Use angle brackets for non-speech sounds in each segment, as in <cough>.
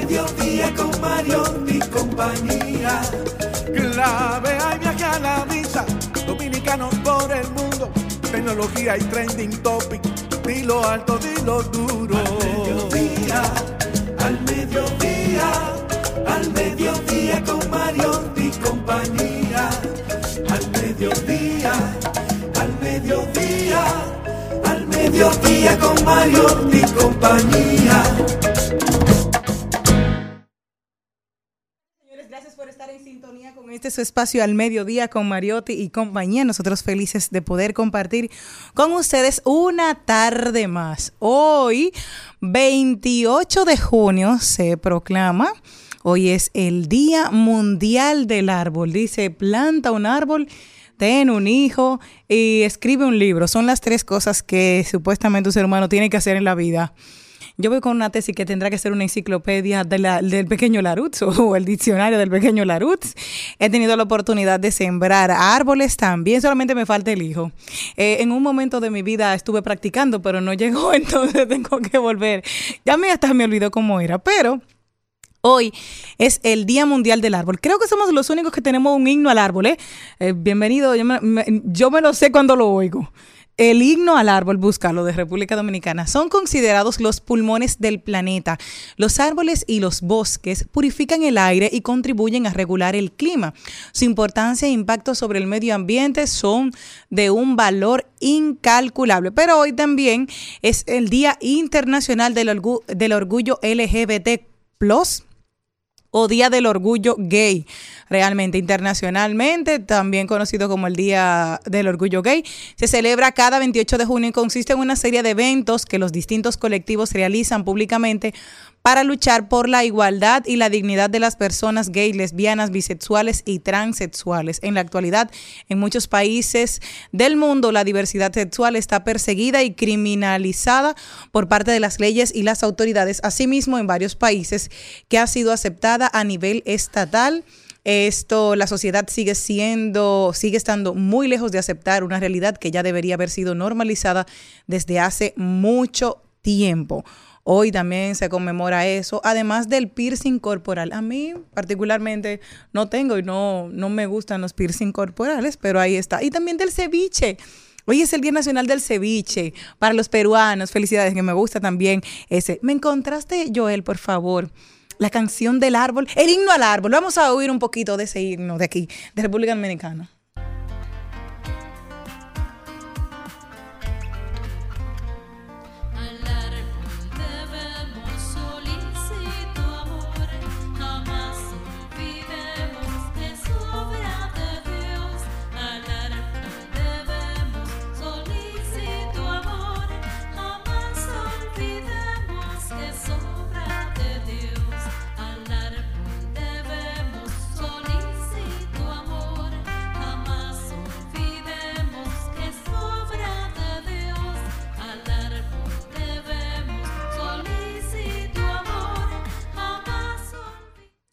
mediodía con Mario y compañía. Clave hay viaje a la vista, dominicanos por el mundo tecnología y trending topic. Dilo alto, dilo duro. Al mediodía, al mediodía, al mediodía con Mario y compañía. Al mediodía, al mediodía, al mediodía con Mario y compañía. Este su espacio al mediodía con Mariotti y compañía. Nosotros felices de poder compartir con ustedes una tarde más. Hoy, 28 de junio, se proclama. Hoy es el Día Mundial del Árbol. Dice, planta un árbol, ten un hijo y escribe un libro. Son las tres cosas que supuestamente un ser humano tiene que hacer en la vida. Yo voy con una tesis que tendrá que ser una enciclopedia de la, del pequeño Larutz <laughs> o el diccionario del pequeño Larutz. He tenido la oportunidad de sembrar árboles también, solamente me falta el hijo. Eh, en un momento de mi vida estuve practicando, pero no <laughs> llegó, entonces tengo que volver. Ya me hasta me olvidó cómo era, pero... Hoy es el Día Mundial del Árbol. Creo que somos los únicos que tenemos un himno al árbol. ¿eh? Eh, bienvenido, yo me, me, yo me lo sé cuando lo oigo. El himno al árbol, búscalo, de República Dominicana, son considerados los pulmones del planeta. Los árboles y los bosques purifican el aire y contribuyen a regular el clima. Su importancia e impacto sobre el medio ambiente son de un valor incalculable. Pero hoy también es el Día Internacional del, del Orgullo LGBT o Día del Orgullo Gay, realmente internacionalmente, también conocido como el Día del Orgullo Gay. Se celebra cada 28 de junio y consiste en una serie de eventos que los distintos colectivos realizan públicamente para luchar por la igualdad y la dignidad de las personas gay, lesbianas, bisexuales y transexuales. En la actualidad, en muchos países del mundo, la diversidad sexual está perseguida y criminalizada por parte de las leyes y las autoridades. Asimismo, en varios países que ha sido aceptada a nivel estatal. Esto, la sociedad sigue siendo, sigue estando muy lejos de aceptar una realidad que ya debería haber sido normalizada desde hace mucho tiempo. Hoy también se conmemora eso, además del piercing corporal. A mí particularmente no tengo y no, no me gustan los piercing corporales, pero ahí está. Y también del ceviche. Hoy es el Día Nacional del Ceviche para los peruanos. Felicidades, que me gusta también ese. ¿Me encontraste, Joel, por favor? La canción del árbol, el himno al árbol. Vamos a oír un poquito de ese himno de aquí, de República Dominicana.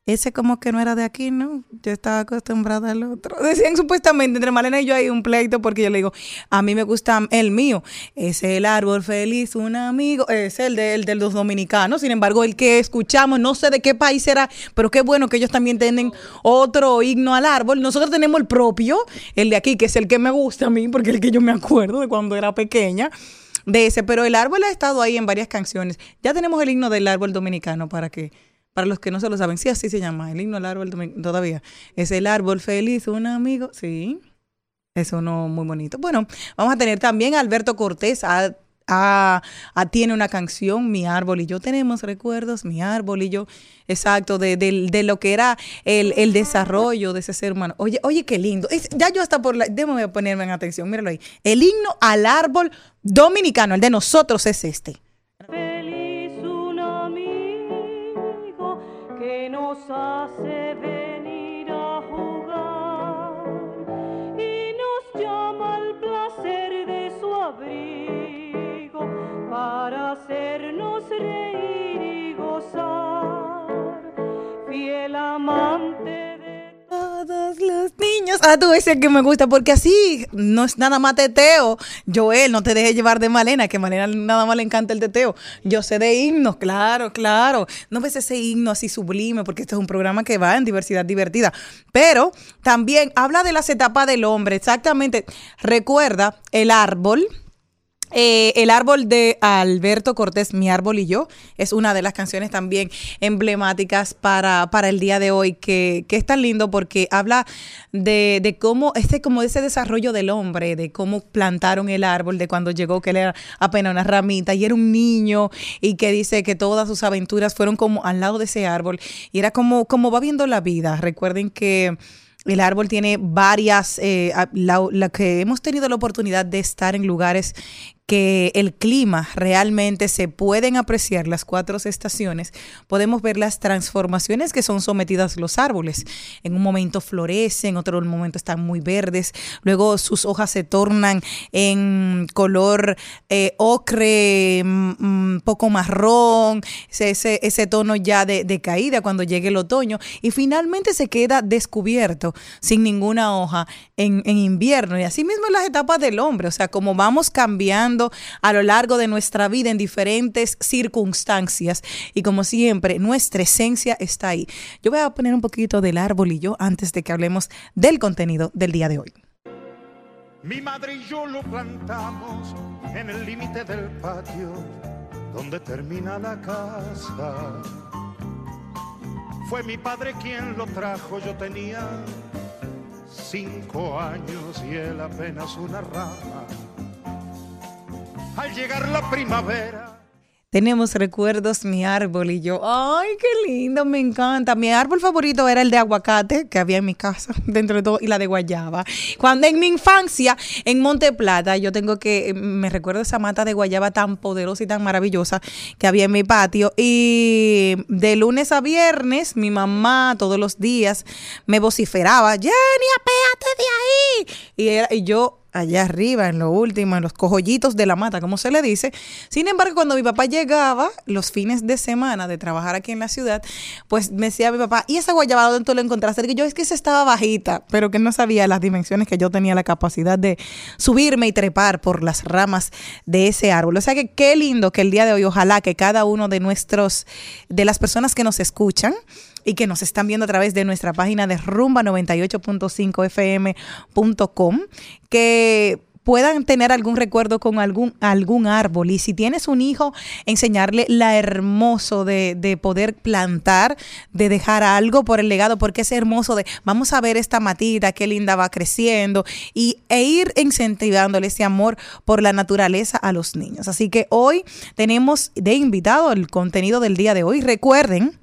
Ese como que no era de aquí, ¿no? Yo estaba acostumbrada al otro. <laughs> Decían supuestamente entre Malena y yo hay un pleito porque yo le digo, a mí me gusta el mío, es el árbol feliz, un amigo, es el de, de los dominicanos, sin embargo el que escuchamos, no sé de qué país será, pero qué bueno que ellos también tienen otro himno al árbol. Nosotros tenemos el propio, el de aquí, que es el que me gusta a mí, porque es el que yo me acuerdo de cuando era pequeña de ese, pero el árbol ha estado ahí en varias canciones. Ya tenemos el himno del árbol dominicano para que para los que no se lo saben, sí, así se llama, el himno del árbol todavía. Es el árbol feliz, un amigo, sí. Es uno muy bonito. Bueno, vamos a tener también a Alberto Cortés, a, tiene una canción, Mi Árbol y yo. Tenemos recuerdos, Mi Árbol y yo, exacto, de, de, lo que era el, el, desarrollo de ese ser humano. Oye, oye, qué lindo. ya yo hasta por la... Déjame ponerme en atención, míralo ahí. El himno al árbol dominicano, el de nosotros es este. Hace venir a jugar y nos llama al placer de su abrigo para hacernos reír y gozar. Fiel amante niños. Ah, tú ese que me gusta, porque así no es nada más teteo. Joel, no te dejes llevar de Malena, que Malena nada más le encanta el teteo. Yo sé de himnos, claro, claro. No ves ese himno así sublime, porque este es un programa que va en diversidad divertida. Pero también habla de las etapas del hombre, exactamente. Recuerda el árbol eh, el árbol de Alberto Cortés, Mi árbol y yo, es una de las canciones también emblemáticas para, para el día de hoy, que, que es tan lindo porque habla de, de, cómo, este, como ese desarrollo del hombre, de cómo plantaron el árbol, de cuando llegó que él era apenas una ramita y era un niño y que dice que todas sus aventuras fueron como al lado de ese árbol y era como, como va viendo la vida. Recuerden que el árbol tiene varias, eh, la, que hemos tenido la oportunidad de estar en lugares que el clima realmente se pueden apreciar las cuatro estaciones, podemos ver las transformaciones que son sometidas los árboles. En un momento florecen, en otro momento están muy verdes, luego sus hojas se tornan en color eh, ocre, mm, mm, poco marrón, ese, ese tono ya de, caída cuando llegue el otoño, y finalmente se queda descubierto sin ninguna hoja en, en invierno. Y así mismo en las etapas del hombre, o sea, como vamos cambiando a lo largo de nuestra vida en diferentes circunstancias. Y como siempre, nuestra esencia está ahí. Yo voy a poner un poquito del árbol y yo antes de que hablemos del contenido del día de hoy. Mi madre y yo lo plantamos en el límite del patio donde termina la casa. Fue mi padre quien lo trajo, yo tenía cinco años y él apenas una rama al llegar la primavera. Tenemos recuerdos, mi árbol y yo. Ay, qué lindo, me encanta. Mi árbol favorito era el de aguacate que había en mi casa, <laughs> dentro de todo, y la de guayaba. Cuando en mi infancia, en Monte Plata, yo tengo que, me recuerdo esa mata de guayaba tan poderosa y tan maravillosa que había en mi patio. Y de lunes a viernes, mi mamá todos los días me vociferaba, Jenny, apéate de ahí. Y, era, y yo allá arriba, en lo último, en los cojollitos de la mata, como se le dice. Sin embargo, cuando mi papá llegaba los fines de semana de trabajar aquí en la ciudad, pues me decía mi papá, ¿y esa guayaba dónde tú la encontraste? Que yo es que se estaba bajita, pero que no sabía las dimensiones que yo tenía la capacidad de subirme y trepar por las ramas de ese árbol. O sea que qué lindo que el día de hoy, ojalá que cada uno de nuestros, de las personas que nos escuchan, y que nos están viendo a través de nuestra página de rumba98.5fm.com, que puedan tener algún recuerdo con algún, algún árbol. Y si tienes un hijo, enseñarle la hermoso de, de, poder plantar, de dejar algo por el legado, porque es hermoso de vamos a ver esta matita, qué linda va creciendo, y, e ir incentivándole ese amor por la naturaleza a los niños. Así que hoy tenemos de invitado el contenido del día de hoy. Recuerden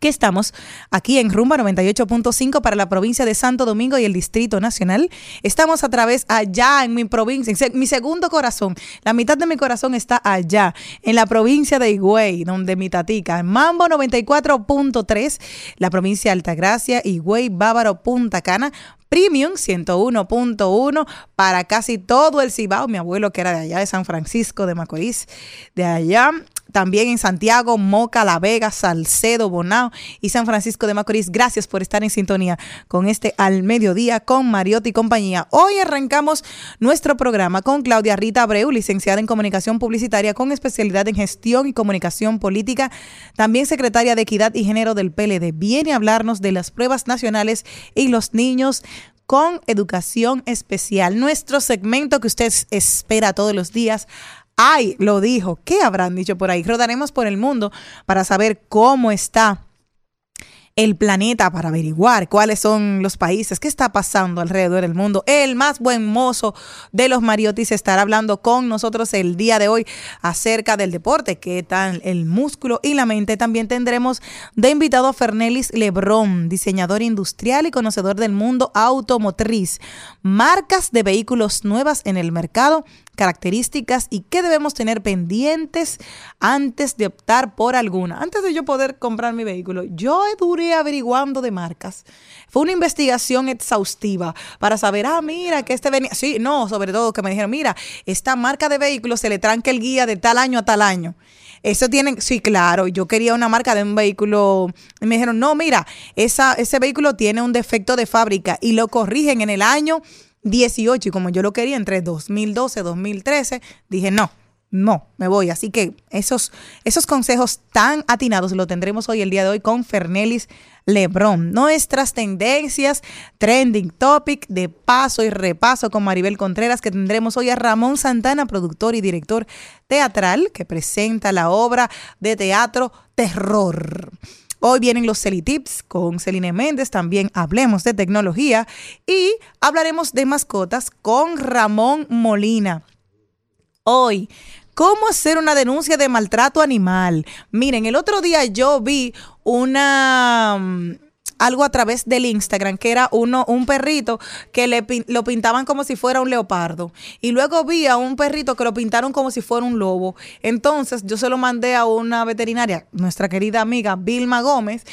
que estamos aquí en Rumba 98.5 para la provincia de Santo Domingo y el Distrito Nacional. Estamos a través allá en mi provincia, en mi segundo corazón. La mitad de mi corazón está allá, en la provincia de Higüey, donde mi tatica, en Mambo 94.3, la provincia de Altagracia, Higüey, Bávaro, Punta Cana, Premium 101.1 para casi todo el Cibao. Mi abuelo que era de allá de San Francisco de Macorís, de allá también en Santiago, Moca, La Vega, Salcedo, Bonao y San Francisco de Macorís. Gracias por estar en sintonía con este Al Mediodía con Mariotti y compañía. Hoy arrancamos nuestro programa con Claudia Rita Abreu, licenciada en Comunicación Publicitaria con especialidad en Gestión y Comunicación Política, también secretaria de Equidad y Género del PLD. Viene a hablarnos de las pruebas nacionales y los niños con educación especial. Nuestro segmento que usted espera todos los días. Ay, lo dijo. ¿Qué habrán dicho por ahí? Rodaremos por el mundo para saber cómo está el planeta para averiguar cuáles son los países, qué está pasando alrededor del mundo. El más buen mozo de los Mariotis estará hablando con nosotros el día de hoy acerca del deporte, qué tal el músculo y la mente. También tendremos de invitado a Fernelis Lebrón, diseñador industrial y conocedor del mundo automotriz. Marcas de vehículos nuevas en el mercado características y qué debemos tener pendientes antes de optar por alguna. Antes de yo poder comprar mi vehículo, yo duré averiguando de marcas. Fue una investigación exhaustiva para saber, ah, mira, que este venía, sí, no, sobre todo que me dijeron, mira, esta marca de vehículos se le tranca el guía de tal año a tal año. Eso tienen, sí, claro, yo quería una marca de un vehículo y me dijeron, no, mira, esa, ese vehículo tiene un defecto de fábrica y lo corrigen en el año 18 y como yo lo quería entre 2012 y 2013, dije no. No, me voy. Así que esos, esos consejos tan atinados lo tendremos hoy, el día de hoy, con Fernelis Lebron. Nuestras tendencias, trending topic, de paso y repaso con Maribel Contreras, que tendremos hoy a Ramón Santana, productor y director teatral, que presenta la obra de teatro Terror. Hoy vienen los Celitips con Celine Méndez, también hablemos de tecnología y hablaremos de mascotas con Ramón Molina. Hoy, ¿cómo hacer una denuncia de maltrato animal? Miren, el otro día yo vi una mm, algo a través del Instagram, que era uno, un perrito que le, lo pintaban como si fuera un leopardo. Y luego vi a un perrito que lo pintaron como si fuera un lobo. Entonces yo se lo mandé a una veterinaria, nuestra querida amiga Vilma Gómez,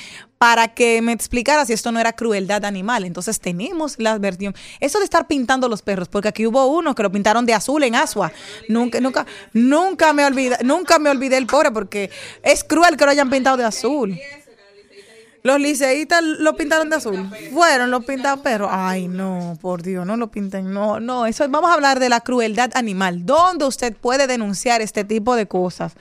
para que me explicara si esto no era crueldad animal. Entonces tenemos la versión. Eso de estar pintando los perros, porque aquí hubo uno que lo pintaron de azul en Asua. Nunca, nunca, nunca me olvidé, nunca me olvidé el pobre, porque es cruel que lo hayan pintado de azul. Los liceístas lo pintaron de azul. Fueron los pero ay no, por Dios, no lo pinten. No, no, eso vamos a hablar de la crueldad animal. ¿Dónde usted puede denunciar este tipo de cosas?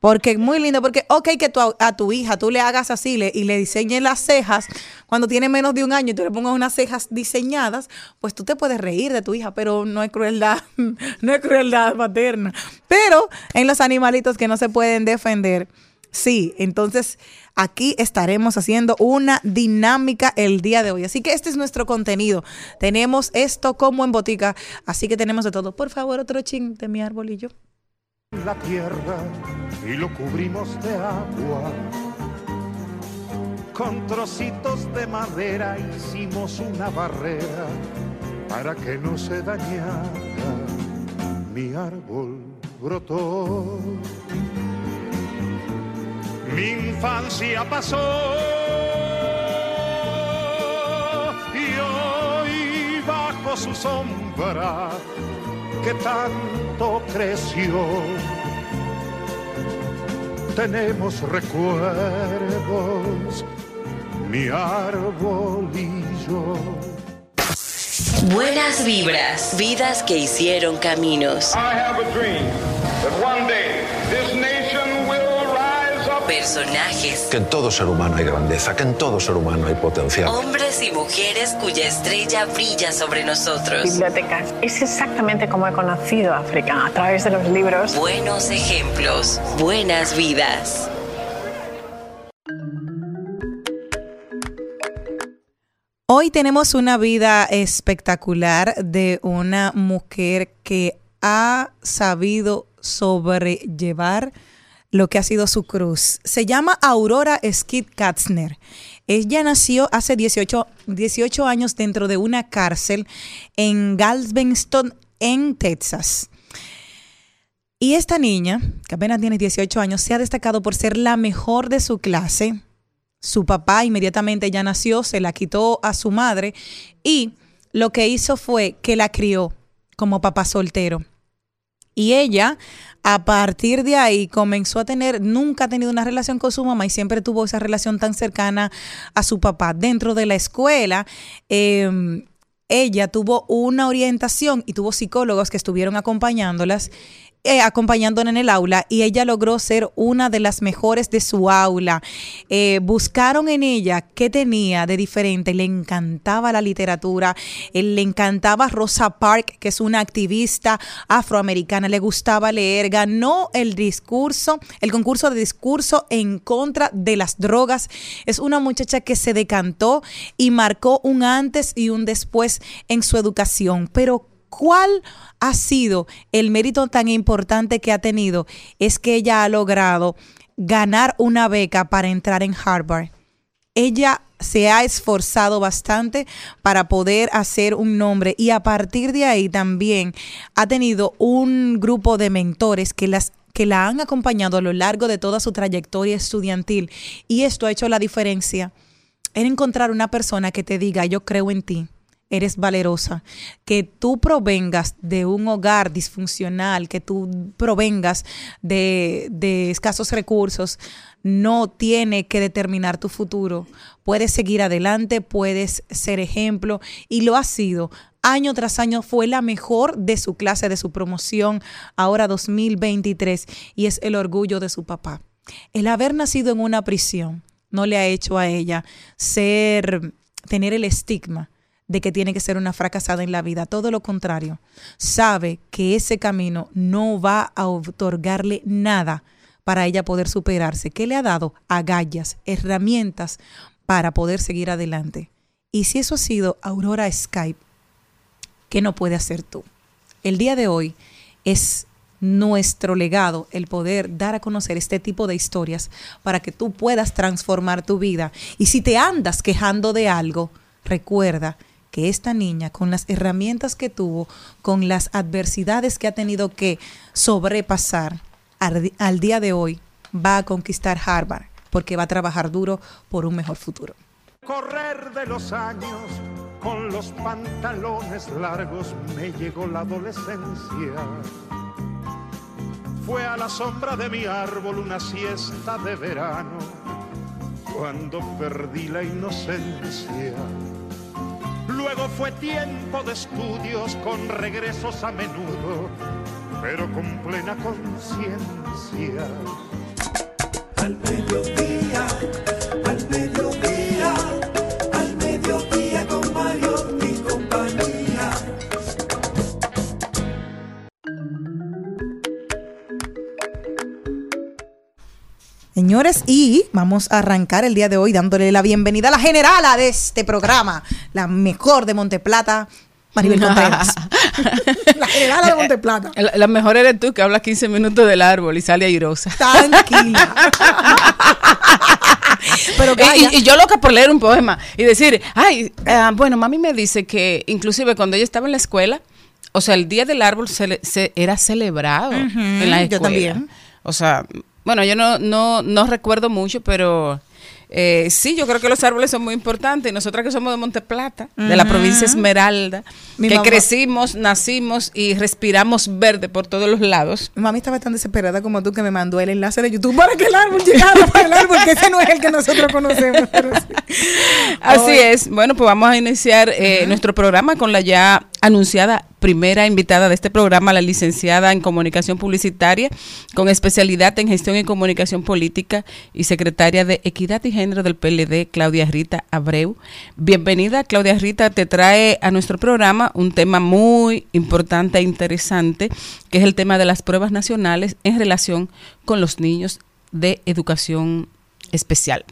Porque es muy lindo, porque ok que a tu hija tú le hagas así y le diseñes las cejas cuando tiene menos de un año y tú le pongas unas cejas diseñadas, pues tú te puedes reír de tu hija, pero no es crueldad, <laughs> no es crueldad materna. Pero en los animalitos que no se pueden defender, Sí, entonces aquí estaremos haciendo una dinámica el día de hoy. Así que este es nuestro contenido. Tenemos esto como en botica, así que tenemos de todo. Por favor, otro ching de mi arbolillo. La tierra y lo cubrimos de agua. Con trocitos de madera hicimos una barrera para que no se dañara. Mi árbol brotó mi infancia pasó y hoy bajo su sombra que tanto creció. Tenemos recuerdos, mi arbolillo. Buenas vibras, vidas que hicieron caminos. I have a dream that one day Personajes, Que en todo ser humano hay grandeza, que en todo ser humano hay potencial. hombres y mujeres cuya estrella brilla sobre nosotros. bibliotecas. Es exactamente como he conocido África, a través de los libros. Buenos ejemplos, buenas vidas. Hoy tenemos una vida espectacular de una mujer que ha sabido sobrellevar lo que ha sido su cruz. Se llama Aurora Skid Katzner. Ella nació hace 18, 18 años dentro de una cárcel en Galveston, en Texas. Y esta niña, que apenas tiene 18 años, se ha destacado por ser la mejor de su clase. Su papá inmediatamente ya nació, se la quitó a su madre y lo que hizo fue que la crió como papá soltero. Y ella, a partir de ahí, comenzó a tener, nunca ha tenido una relación con su mamá y siempre tuvo esa relación tan cercana a su papá. Dentro de la escuela, eh, ella tuvo una orientación y tuvo psicólogos que estuvieron acompañándolas eh, acompañándola en el aula y ella logró ser una de las mejores de su aula. Eh, buscaron en ella qué tenía de diferente. Le encantaba la literatura, eh, le encantaba Rosa Parks, que es una activista afroamericana, le gustaba leer, ganó el discurso, el concurso de discurso en contra de las drogas. Es una muchacha que se decantó y marcó un antes y un después en su educación. Pero ¿Cuál ha sido el mérito tan importante que ha tenido? Es que ella ha logrado ganar una beca para entrar en Harvard. Ella se ha esforzado bastante para poder hacer un nombre y a partir de ahí también ha tenido un grupo de mentores que las que la han acompañado a lo largo de toda su trayectoria estudiantil y esto ha hecho la diferencia en encontrar una persona que te diga yo creo en ti, eres valerosa, que tú provengas de un hogar disfuncional, que tú provengas de, escasos recursos, no tiene que determinar tu futuro. Puedes seguir adelante, puedes ser ejemplo y lo ha sido. Año tras año fue la mejor de su clase, de su promoción, ahora 2023, y es el orgullo de su papá. El haber nacido en una prisión no le ha hecho a ella ser, tener el estigma de que tiene que ser una fracasada en la vida. Todo lo contrario, sabe que ese camino no va a otorgarle nada para ella poder superarse. ¿Qué le ha dado? Agallas, herramientas para poder seguir adelante. Y si eso ha sido Aurora Skype, ¿qué no puede hacer tú? El día de hoy es nuestro legado el poder dar a conocer este tipo de historias para que tú puedas transformar tu vida. Y si te andas quejando de algo, recuerda que esta niña, con las herramientas que tuvo, con las adversidades que ha tenido que sobrepasar, al, al día de hoy va a conquistar Harvard, porque va a trabajar duro por un mejor futuro. Correr de los años con los pantalones largos me llegó la adolescencia. Fue a la sombra de mi árbol una siesta de verano cuando perdí la inocencia. Luego fue tiempo de estudios con regresos a menudo, pero con plena conciencia. Al Señores, y vamos a arrancar el día de hoy dándole la bienvenida a la generala de este programa, la mejor de Monteplata, Maribel Contreras. <laughs> la generala de Monteplata. La, la mejor eres tú que hablas 15 minutos del árbol y sale airosa. Tranquila. <laughs> Pero y, y, yo loca por leer un poema y decir, ay, uh, bueno, mami me dice que inclusive cuando ella estaba en la escuela, o sea, el día del árbol se, se era celebrado uh -huh, en la escuela. Yo también. O sea, bueno, yo no, no, no recuerdo mucho, pero eh, sí, yo creo que los árboles son muy importantes. Nosotras que somos de Monteplata, uh -huh. de la provincia Esmeralda, Mi que mamá. crecimos, nacimos y respiramos verde por todos los lados. Mi mami estaba tan desesperada como tú que me mandó el enlace de YouTube para que el árbol llegara para el árbol, que ese no es el que nosotros conocemos. Sí. Así Hoy. es. Bueno, pues vamos a iniciar eh, uh -huh. nuestro programa con la ya anunciada primera invitada de este programa, la licenciada en comunicación publicitaria con especialidad en gestión y comunicación política y secretaria de Equidad y Género del PLD, Claudia Rita Abreu. Bienvenida, Claudia Rita, te trae a nuestro programa un tema muy importante e interesante, que es el tema de las pruebas nacionales en relación con los niños de educación especial.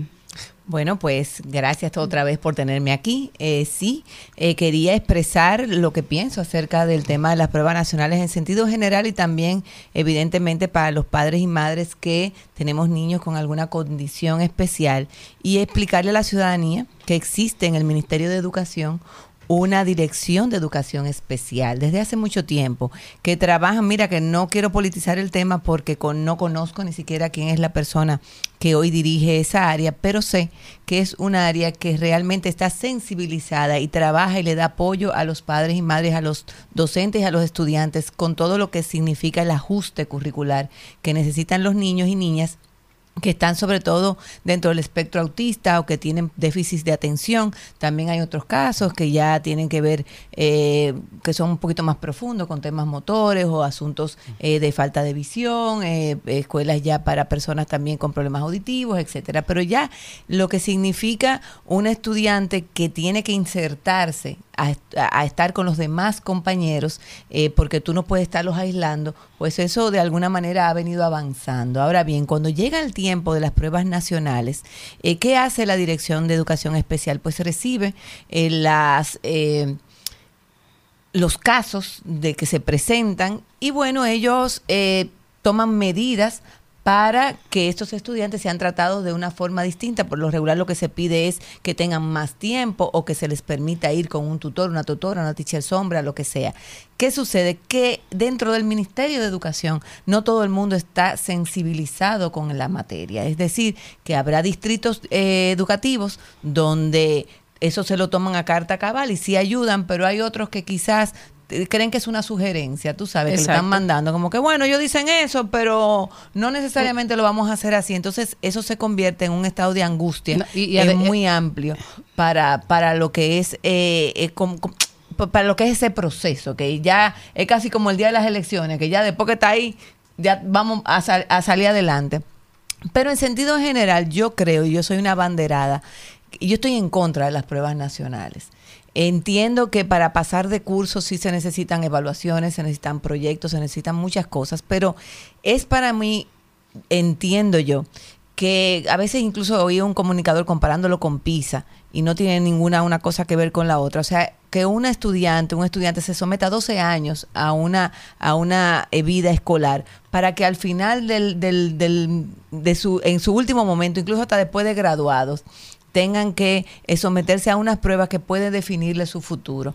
Bueno, pues gracias otra vez por tenerme aquí. Eh, sí, eh, quería expresar lo que pienso acerca del tema de las pruebas nacionales en sentido general y también, evidentemente, para los padres y madres que tenemos niños con alguna condición especial y explicarle a la ciudadanía que existe en el Ministerio de Educación una dirección de educación especial. Desde hace mucho tiempo que trabajan, mira que no quiero politizar el tema porque con, no conozco ni siquiera quién es la persona que hoy dirige esa área, pero sé que es un área que realmente está sensibilizada y trabaja y le da apoyo a los padres y madres, a los docentes y a los estudiantes con todo lo que significa el ajuste curricular que necesitan los niños y niñas que están sobre todo dentro del espectro autista o que tienen déficit de atención. También hay otros casos que ya tienen que ver, eh, que son un poquito más profundos con temas motores o asuntos eh, de falta de visión, eh, escuelas ya para personas también con problemas auditivos, etcétera. Pero ya lo que significa un estudiante que tiene que insertarse a, estar con los demás compañeros, eh, porque tú no puedes estarlos aislando, pues eso de alguna manera ha venido avanzando. Ahora bien, cuando llega el tiempo de las pruebas nacionales, eh, ¿qué hace la Dirección de Educación Especial? Pues recibe eh, las... los casos de que se presentan y bueno, ellos toman medidas para que estos estudiantes sean tratados de una forma distinta. Por lo regular lo que se pide es que tengan más tiempo o que se les permita ir con un tutor, una tutora, una teacher sombra, lo que sea. ¿Qué sucede? Que dentro del Ministerio de Educación no todo el mundo está sensibilizado con la materia. Es decir, que habrá distritos eh, educativos donde eso se lo toman a carta cabal y sí ayudan, pero hay otros que quizás creen que es una sugerencia, tú sabes, que le están mandando, como que bueno, ellos dicen eso, pero no necesariamente lo vamos a hacer así. Entonces, eso se convierte en un estado de angustia y, es muy amplio para, para lo que es eh, eh para lo que es ese proceso, que ya es casi como el día de las elecciones, que ya después que está ahí, ya vamos a, a salir adelante. Pero en sentido general, yo creo, y yo soy una banderada, y yo estoy en contra de las pruebas nacionales. Entiendo que para pasar de cursos sí se necesitan evaluaciones, se necesitan proyectos, se necesitan muchas cosas, pero es para mí, entiendo yo, que a veces incluso oí un comunicador comparándolo con PISA y no tiene ninguna una cosa que ver con la otra. O sea, que una estudiante, un estudiante se someta a 12 años a una, a una eh, vida escolar para que al final del, del, del, de su, en su último momento, incluso hasta después de graduados, tengan que eh, someterse a unas pruebas que pueden definirle su futuro.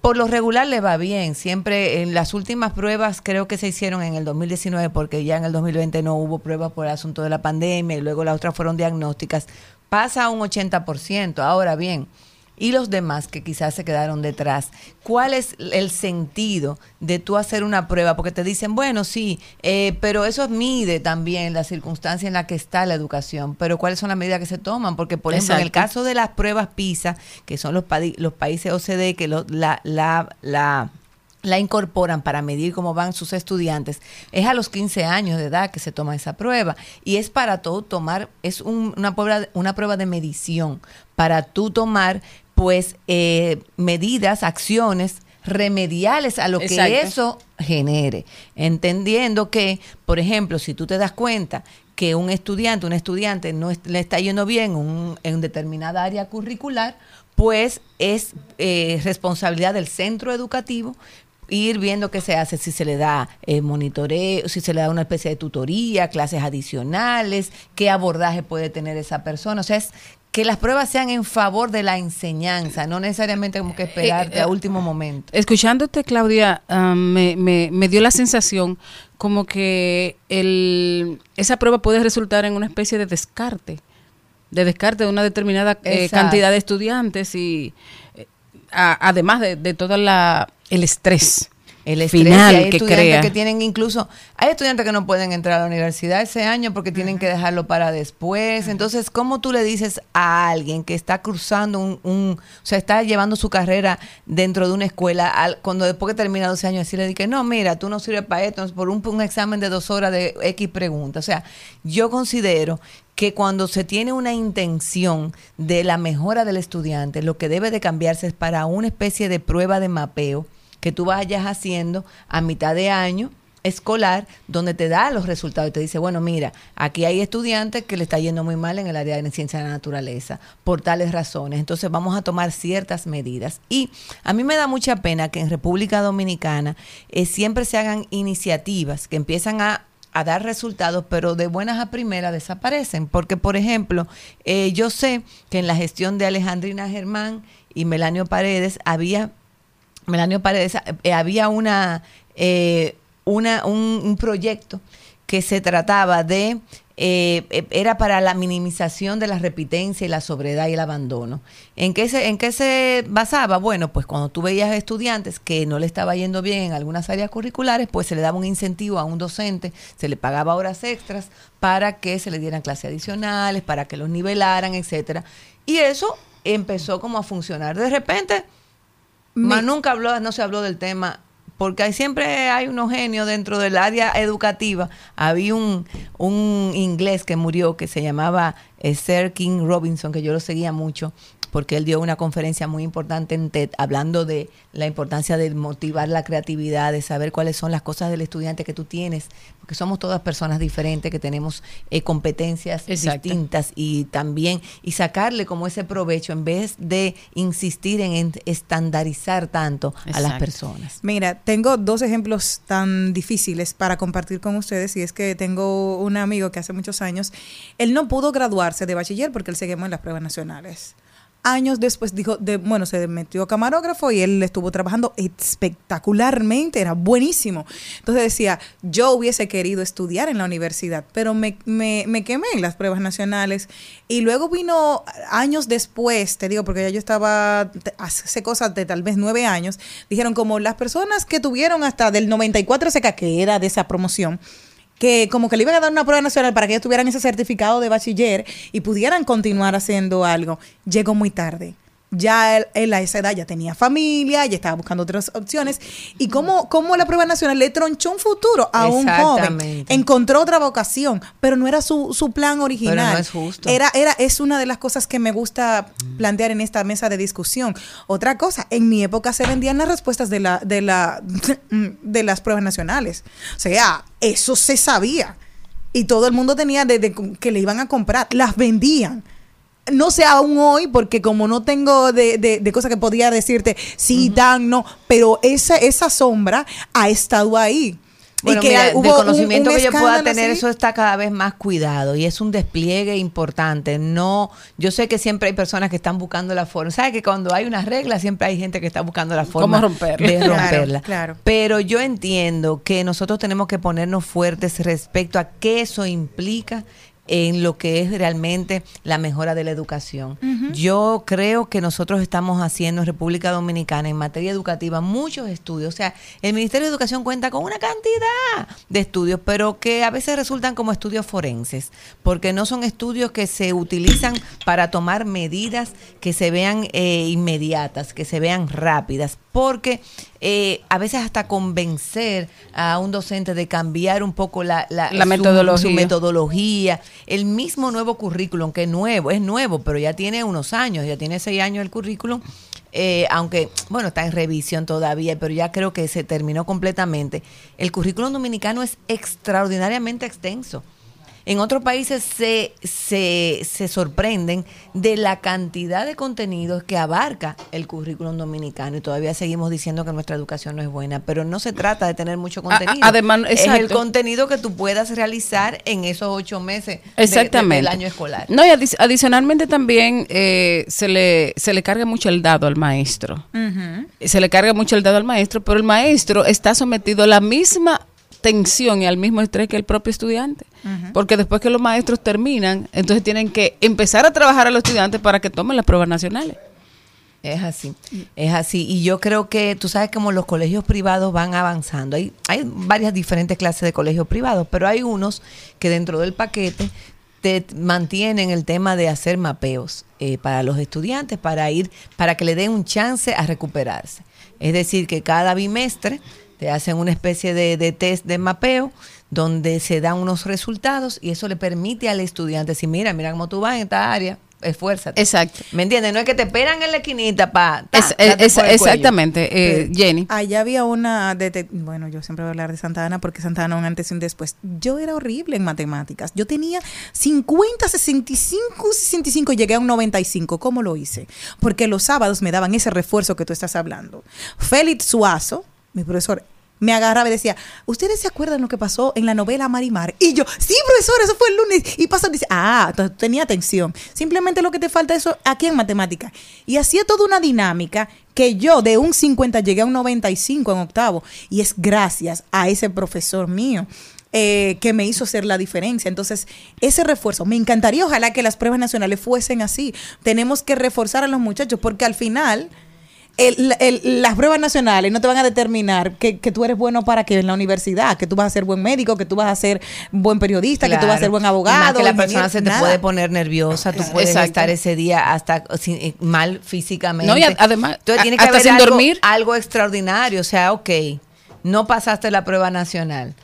Por lo regular le va bien, siempre en las últimas pruebas creo que se hicieron en el 2019 porque ya en el 2020 no hubo pruebas por el asunto de la pandemia y luego las otras fueron diagnósticas, pasa a un 80%. Ahora bien, y los demás que quizás se quedaron detrás. ¿Cuál es el sentido de tú hacer una prueba? Porque te dicen, bueno, sí, eh, pero eso mide también la circunstancia en la que está la educación, pero ¿cuáles son las medidas que se toman? Porque, por ejemplo, en el caso de las pruebas PISA, que son los, los países OCDE, que la, la, la la incorporan para medir cómo van sus estudiantes, es a los 15 años de edad que se toma esa prueba y es para todo tomar, es una, prueba, una prueba de medición, para tú tomar pues eh, medidas, acciones remediales a lo que eso genere, entendiendo que, por ejemplo, si tú te das cuenta que un estudiante, un estudiante no le está yendo bien en determinada área curricular, pues es eh, responsabilidad del centro educativo ir viendo qué se hace, si se le da eh, monitoreo, si se le da una especie de tutoría, clases adicionales, qué abordaje puede tener esa persona. O sea, es que las pruebas sean en favor de la enseñanza, no necesariamente como que esperarte a eh, último momento. Escuchándote, Claudia, ah, me, me, me, dio la sensación como que el, esa prueba puede resultar en una especie de descarte, de descarte de una determinada eh, cantidad de estudiantes y eh, además de, de todo el estrés el estrés final hay que estudiantes que tienen incluso hay estudiantes que no pueden entrar a la universidad ese año porque tienen que dejarlo para después. Entonces cómo tú le dices a alguien que está cruzando un, un o sea está llevando su carrera dentro de una escuela al, cuando después que termina 12 años así le dice no mira tú no sirves para esto por un, un examen de dos horas de X pregunta o sea yo considero que cuando se tiene una intención de la mejora del estudiante, lo que debe de cambiarse es para una especie de prueba de mapeo que tú vayas haciendo a mitad de año escolar donde te da los resultados y te dice, bueno, mira, aquí hay estudiantes que le está yendo muy mal en el área de ciencia de la naturaleza por tales razones. Entonces vamos a tomar ciertas medidas. Y a mí me da mucha pena que en República Dominicana eh, siempre se hagan iniciativas que empiezan a a dar resultados, pero de buenas a primeras desaparecen. Porque, por ejemplo, eh, yo sé que en la gestión de Alejandrina Germán y Melanio Paredes había, Melanio Paredes, eh, había una, eh, una un, proyecto que se trataba de eh, eh, era para la minimización de la repitencia y la sobriedad y el abandono. ¿En qué, se, ¿En qué se basaba? Bueno, pues cuando tú veías estudiantes que no le estaba yendo bien en algunas áreas curriculares, pues se le daba un incentivo a un docente, se le pagaba horas extras para que se le dieran clases adicionales, para que los nivelaran, etcétera. Y eso empezó como a funcionar. De repente, más nunca habló, no se habló del tema porque hay, siempre hay unos genios dentro del área educativa. Había un, un inglés que murió que se llamaba eh, Sir King Robinson, que yo lo seguía mucho, porque él dio una conferencia muy importante en TED hablando de la importancia de motivar la creatividad, de saber cuáles son las cosas del estudiante que tú tienes, porque somos todas personas diferentes, que tenemos eh, competencias Exacto. distintas y también, y sacarle como ese provecho en vez de insistir en estandarizar tanto a las personas. Mira, tengo dos ejemplos tan difíciles para compartir con ustedes y es que tengo un amigo que hace muchos años, él no pudo graduarse de bachiller porque él se quemó en las pruebas nacionales. Años después dijo, de, bueno, se metió camarógrafo y él estuvo trabajando espectacularmente, era buenísimo. Entonces decía, yo hubiese querido estudiar en la universidad, pero me, me, me quemé en las pruebas nacionales. Y luego vino años después, te digo, porque ya yo estaba hace cosas de tal vez nueve años, dijeron como las personas que tuvieron hasta del 94 SK, que era de esa promoción, que como que le iban a dar una prueba nacional para que ellos tuvieran ese certificado de bachiller y pudieran continuar haciendo algo, llegó muy tarde. Ya él, él a esa edad ya tenía familia, ya estaba buscando otras opciones. Y cómo, cómo la prueba nacional le tronchó un futuro a un joven. Encontró otra vocación, pero no era su, su plan original. Pero no es justo. Era, era, es una de las cosas que me gusta plantear en esta mesa de discusión. Otra cosa, en mi época se vendían las respuestas de la, de la, de las pruebas nacionales. O sea, eso se sabía. Y todo el mundo tenía de, de que le iban a comprar. Las vendían. No sé aún hoy, porque como no tengo de, de, de cosas que podía decirte, sí, dan, no, pero esa, esa sombra ha estado ahí. Bueno, y que mira, del conocimiento un que yo pueda tener, así. eso está cada vez más cuidado y es un despliegue importante. No, yo sé que siempre hay personas que están buscando la forma. ¿Sabes que cuando hay una regla siempre hay gente que está buscando la forma romperla? de <laughs> Claro, romperla? claro. Pero yo entiendo que nosotros tenemos que ponernos fuertes respecto a qué eso implica en lo que es realmente la mejora de la educación. Yo creo que nosotros estamos haciendo en República Dominicana en materia educativa muchos estudios. O sea, el Ministerio de Educación cuenta con una cantidad de estudios, pero que a veces resultan como estudios forenses, porque no son estudios que se utilizan para tomar medidas que se vean eh, inmediatas, que se vean rápidas, porque eh, a veces hasta convencer a un docente de cambiar un poco la, La su- metodología. su metodología, el mismo nuevo currículum, que es nuevo, es nuevo, pero ya tiene unos años, ya tiene seis años el currículum, eh, aunque, bueno, está en revisión todavía, pero ya creo que se terminó completamente. El currículum dominicano es extraordinariamente extenso. En otros países se, se, se sorprenden de la cantidad de contenidos que abarca el currículum dominicano y todavía seguimos diciendo que nuestra educación no es buena, pero no se trata de tener mucho contenido. además, es el contenido que tú puedas realizar en esos ocho meses de- de- Exactamente. del año escolar. No, y adic- adicionalmente también eh, se, le, se le carga mucho el dado al maestro. Se le carga mucho el dado al maestro, pero el maestro está sometido a la misma tensión y al mismo estrés que el propio estudiante. Porque después que los maestros terminan, entonces tienen que empezar a trabajar a los estudiantes para que tomen las pruebas nacionales. Es así, es así. Y yo creo que tú sabes como los colegios privados van avanzando. Hay, hay varias diferentes clases de colegios privados, pero hay unos que dentro del paquete te mantienen el tema de hacer mapeos eh, para los estudiantes, para ir, para que le den un chance a recuperarse. Es decir, que cada bimestre te hacen una especie de, de test de mapeo donde se dan unos resultados y eso le permite al estudiante decir, mira, mira cómo tú vas en esta área, esfuérzate. Exacto. ¿Me entiendes? No es que te esperan en la esquinita para... Es- es- exactamente, eh, Jenny. Allá había una, de, bueno, yo siempre voy a hablar de Santa Ana porque Santa Ana un antes y un después. Yo era horrible en matemáticas. Yo tenía 50, 65, 65 y llegué a un 95. ¿Cómo lo hice? Porque los sábados me daban ese refuerzo que tú estás hablando. Félix Suazo, mi profesor, me agarraba y decía, ¿ustedes se acuerdan lo que pasó en la novela Marimar? Y yo, sí, profesor, eso fue el lunes. Y pasó, dice, ah, entonces tenía atención. Simplemente lo que te falta es eso aquí en matemática. Y hacía toda una dinámica que yo de un 50 llegué a un 95 en octavo. Y es gracias a ese profesor mío. eh, que me hizo hacer la diferencia. Entonces, ese refuerzo, me encantaría, ojalá que las pruebas nacionales fuesen así. Tenemos que reforzar a los muchachos, porque al final, el- el- las pruebas nacionales no te van a determinar que, que tú eres bueno para que en la universidad, que tú vas a ser buen médico, que tú vas a ser buen periodista, que tú vas a ser buen más abogado. que la persona se te nada. puede poner nerviosa, tú puedes Exacto. estar ese día hasta sin- eh, mal físicamente. No, y además, Entonces tiene que hasta haber sin algo, dormir. algo extraordinario. O sea, ok, no pasaste la prueba nacional.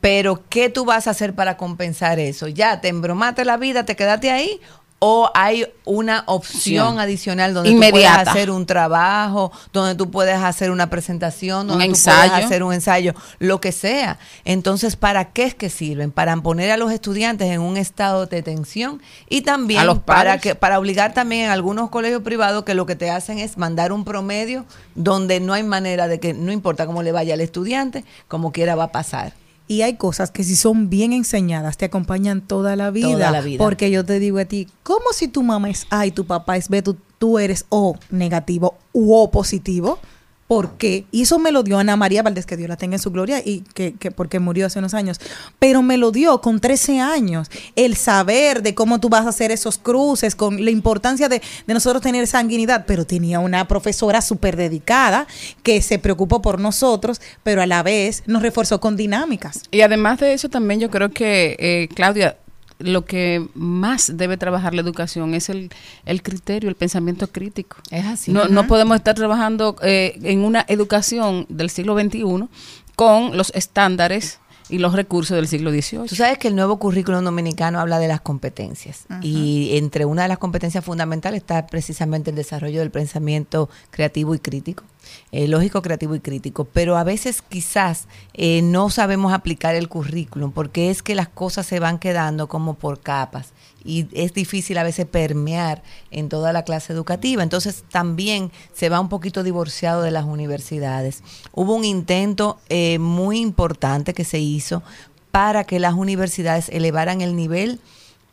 Pero, ¿qué tú vas a hacer para compensar eso? ¿Ya te embromaste la vida, te quedaste ahí? ¿O hay una opción adicional donde tú Inmediata. puedes hacer un trabajo, donde tú puedes hacer una presentación, donde tú ensayo. puedes hacer un ensayo, lo que sea? Entonces, ¿para qué es que sirven? Para poner a los estudiantes en un estado de tensión y también A los para que para obligar también en algunos colegios privados que lo que te hacen es mandar un promedio donde no hay manera de que no importa cómo le vaya al estudiante, como quiera va a pasar. Y hay cosas que si son bien enseñadas te acompañan toda la vida. Toda la vida. Porque yo te digo a ti, ¿cómo si tu mamá es A y tu papá es B, tú, tú eres O negativo u O positivo? ¿Por qué? Y eso me lo dio Ana María Valdés, que Dios la tenga en su gloria, y que, que porque murió hace unos años. Pero me lo dio con 13 años. El saber de cómo tú vas a hacer esos cruces, con la importancia de, de nosotros tener sanguinidad. Pero tenía una profesora súper dedicada que se preocupó por nosotros, pero a la vez nos reforzó con dinámicas. Y además de eso también yo creo que, eh, Claudia, lo que más debe trabajar la educación es el, el criterio, el pensamiento crítico. Es así. No, no podemos estar trabajando eh, en una educación del siglo XXI con los estándares y los recursos del siglo XVIII. Tú sabes que el nuevo currículum dominicano habla de las competencias y entre una de las competencias fundamentales está precisamente el desarrollo del pensamiento creativo y crítico, eh, lógico, creativo y crítico. Pero a veces quizás eh, no sabemos aplicar el currículum porque es que las cosas se van quedando como por capas y es difícil a veces permear en toda la clase educativa. Entonces también se va un poquito divorciado de las universidades. Hubo un intento eh, muy importante que se hizo para que las universidades elevaran el nivel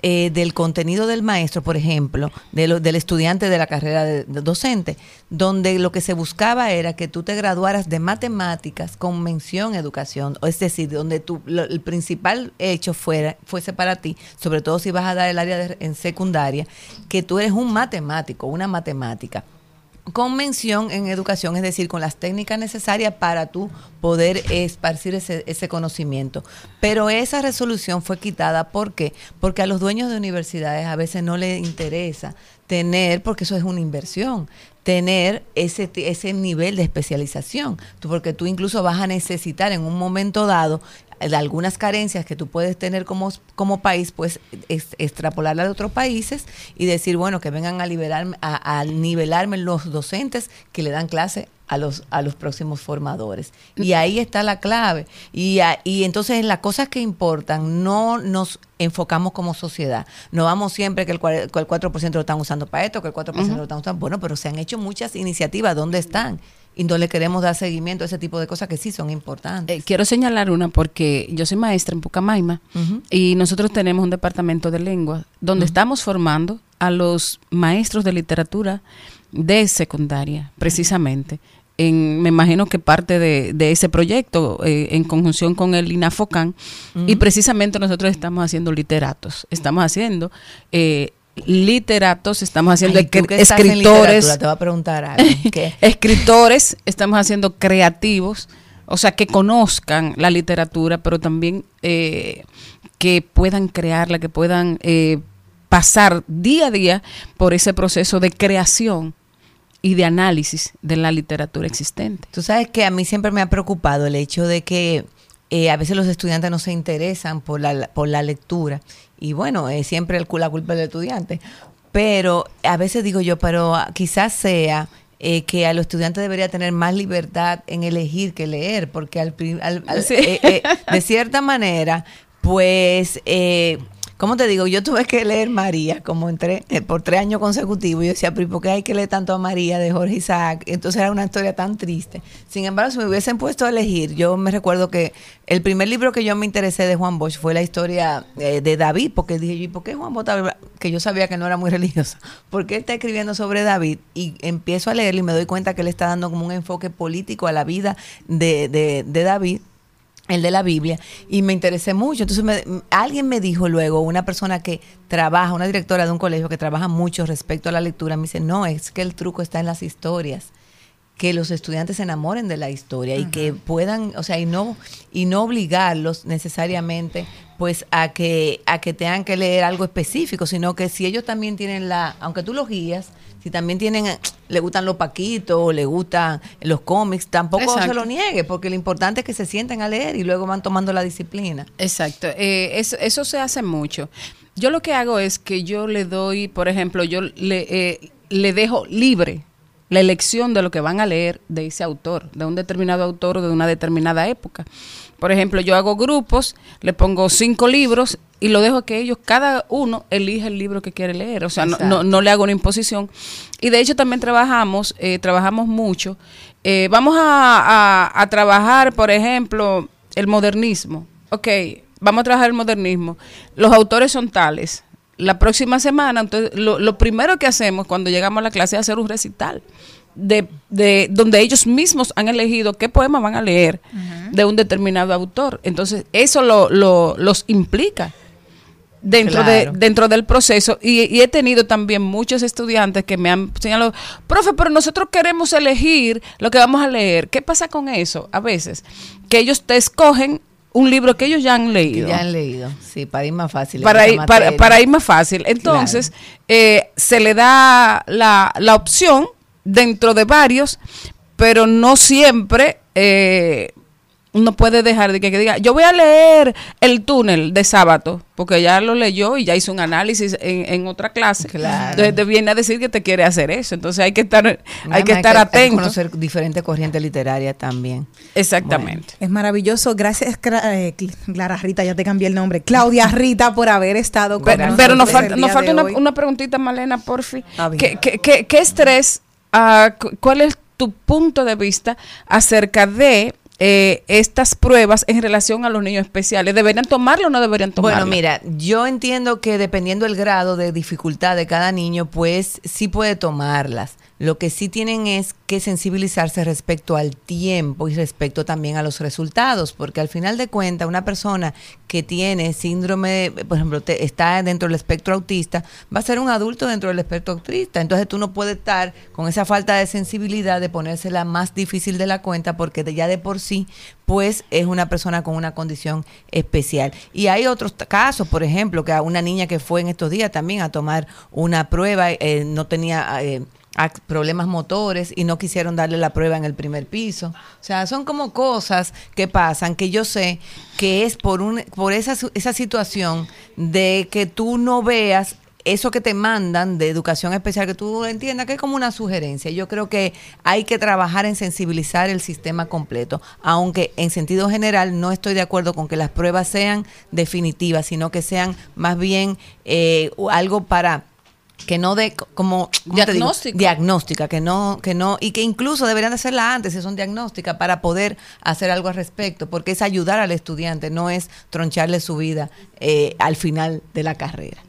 eh, del contenido del maestro, por ejemplo, de lo- del estudiante de la carrera de, docente, donde lo que se buscaba era que tú te graduaras de matemáticas con mención educación, es decir, donde tú, lo- el principal hecho fuera, fuese para ti, sobre todo si vas a dar el área de- en secundaria, que tú eres un matemático, una matemática con mención en educación, es decir, con las técnicas necesarias para tú poder esparcir ese, ese conocimiento. Pero esa resolución fue quitada, ¿por qué? Porque a los dueños de universidades a veces no les interesa tener, porque eso es una inversión, tener ese, ese nivel de especialización, porque tú incluso vas a necesitar en un momento dado de algunas carencias que tú puedes tener como, como país, pues es, extrapolarla de otros países y decir, bueno, que vengan a liberarme, a, a nivelarme los docentes que le dan clase a los, a los próximos formadores. Y ahí está la clave. Y, a- y entonces en las cosas que importan no nos enfocamos como sociedad. No vamos siempre que el, cuare- que el 4% lo están usando para esto, que el 4% lo están usando. Bueno, pero se han hecho muchas iniciativas. ¿Dónde están? Y no le queremos dar seguimiento a ese tipo de cosas que sí son importantes. Eh, quiero señalar una porque yo soy maestra en Pucamaima y nosotros tenemos un departamento de lengua donde estamos formando a los maestros de literatura de secundaria, precisamente. En, me imagino que parte de, de ese proyecto eh, en conjunción con el INAFOCAN y precisamente nosotros estamos haciendo literatos, estamos haciendo eh, literatos, estamos haciendo Ay, escritores, literatura, te voy a preguntar algo. ¿Qué? <laughs> escritores, estamos haciendo creativos, o sea, que conozcan la literatura, pero también eh, que puedan crearla, que puedan eh, pasar día a día por ese proceso de creación y de análisis de la literatura existente. Tú sabes que a mí siempre me ha preocupado el hecho de que eh, a veces los estudiantes no se interesan por la, por la lectura. Y bueno, es siempre el, la culpa del estudiante. Pero a veces digo yo, pero ah, quizás sea eh, que a los estudiantes debería tener más libertad en elegir que leer, porque al, al- al- Sí. eh, eh, de cierta manera, pues... ¿Cómo te digo? Yo tuve que leer María como en tres- eh, por tres años consecutivos. Yo decía, pero ¿y ¿por qué hay que leer tanto a María de Jorge Isaac? Entonces era una historia tan triste. Sin embargo, si me hubiesen puesto a elegir, yo me recuerdo que el primer libro que yo me interesé de Juan Bosch fue la historia eh, de David, porque dije, ¿y por qué Juan Bosch? Que yo sabía que no era muy <laughs> religiosa. porque él está escribiendo sobre David? Y empiezo a leerlo y me doy cuenta que él está dando como un enfoque político a la vida de, de, de David el de la Biblia, y me interesé mucho. Entonces, me- alguien me dijo luego, una persona que trabaja, una directora de un colegio que trabaja mucho respecto a la lectura, me dice, no, es que el truco está en las historias que los estudiantes se enamoren de la historia y que puedan, o sea, y no y no obligarlos necesariamente pues a que a que tengan que leer algo específico, sino que si ellos también tienen la, aunque tú los guías, si también tienen le gustan los paquitos, o le gustan los cómics, tampoco se lo niegue, porque lo importante es que se sienten a leer y luego van tomando la disciplina. Exacto, eh, eso, eso se hace mucho. Yo lo que hago es que yo le doy, por ejemplo, yo le, eh, le dejo libre la elección de lo que van a leer de ese autor, de un determinado autor o de una determinada época. Por ejemplo, yo hago grupos, le pongo cinco libros y lo dejo que ellos, cada uno, elija el libro que quiere leer. O sea, no, no, no le hago una imposición. Y de hecho también trabajamos, eh, trabajamos mucho. Eh, vamos a, a- a trabajar, por ejemplo, el modernismo. Ok, vamos a trabajar el modernismo. Los autores son tales. La próxima semana, entonces, lo, lo primero que hacemos cuando llegamos a la clase es hacer un recital. De, de donde ellos mismos han elegido qué poema van a leer de un determinado autor. Entonces, eso lo, lo- los implica dentro Claro. de dentro del proceso y, y he tenido también muchos estudiantes que me han señalado, profe, pero nosotros queremos elegir lo que vamos a leer. ¿Qué pasa con eso? A veces que ellos te escogen un libro que ellos ya han Que leído. ya han leído, sí, para ir más fácil. Para ir, para ir más fácil. Entonces, eh, se le da la, la opción dentro de varios, pero no siempre eh, uno puede dejar de que, que diga, yo voy a leer el túnel de sábado, porque ya lo leyó y ya hizo un análisis en, en otra clase. Claro. Entonces te viene a decir que te quiere hacer eso. Entonces hay que estar, hay que estar Hay atento. conocer diferentes corrientes literarias también. Exactamente. Es maravilloso. Gracias, eh, Cl- Clara Rita, ya te cambié el nombre. Claudia Rita por haber estado con Pero, nosotros pero nos falta, nos falta una, una preguntita, Malena, porfi. Ah. ¿Qué, qué, qué- qué estrés, ah, cu- cuál es tu punto de vista acerca de eh, estas pruebas en relación a los niños especiales? ¿Deberían tomarlo o no deberían tomarlo? Bueno, mira, yo entiendo que dependiendo del grado de dificultad de cada niño, pues sí puede tomarlas. Lo que sí tienen es que sensibilizarse respecto al tiempo y respecto también a los resultados, porque al final de cuentas una persona que tiene síndrome, por ejemplo, te- está dentro del espectro autista, va a ser un adulto dentro del espectro autista. Entonces tú no puedes estar con esa falta de sensibilidad de ponérsela más difícil de la cuenta, porque de- ya de por sí, pues es una persona con una condición especial. Y hay otros casos, por ejemplo, que a una niña que fue en estos días también a tomar una prueba, eh, no tenía... eh, ac- problemas motores y no quisieron darle la prueba en el primer piso. O sea, son como cosas que pasan que yo sé que es por un por esa esa situación de que tú no veas eso que te mandan de educación especial, que tú entiendas que es como una sugerencia. Yo creo que hay que trabajar en sensibilizar el sistema completo, aunque en sentido general no estoy de acuerdo con que las pruebas sean definitivas, sino que sean más bien eh, algo para que no de como. Diagnóstico. diagnóstica que no que no y que incluso deberían de hacerla antes si son diagnósticas para poder hacer algo al respecto porque es ayudar al estudiante no es troncharle su vida eh, al final de la carrera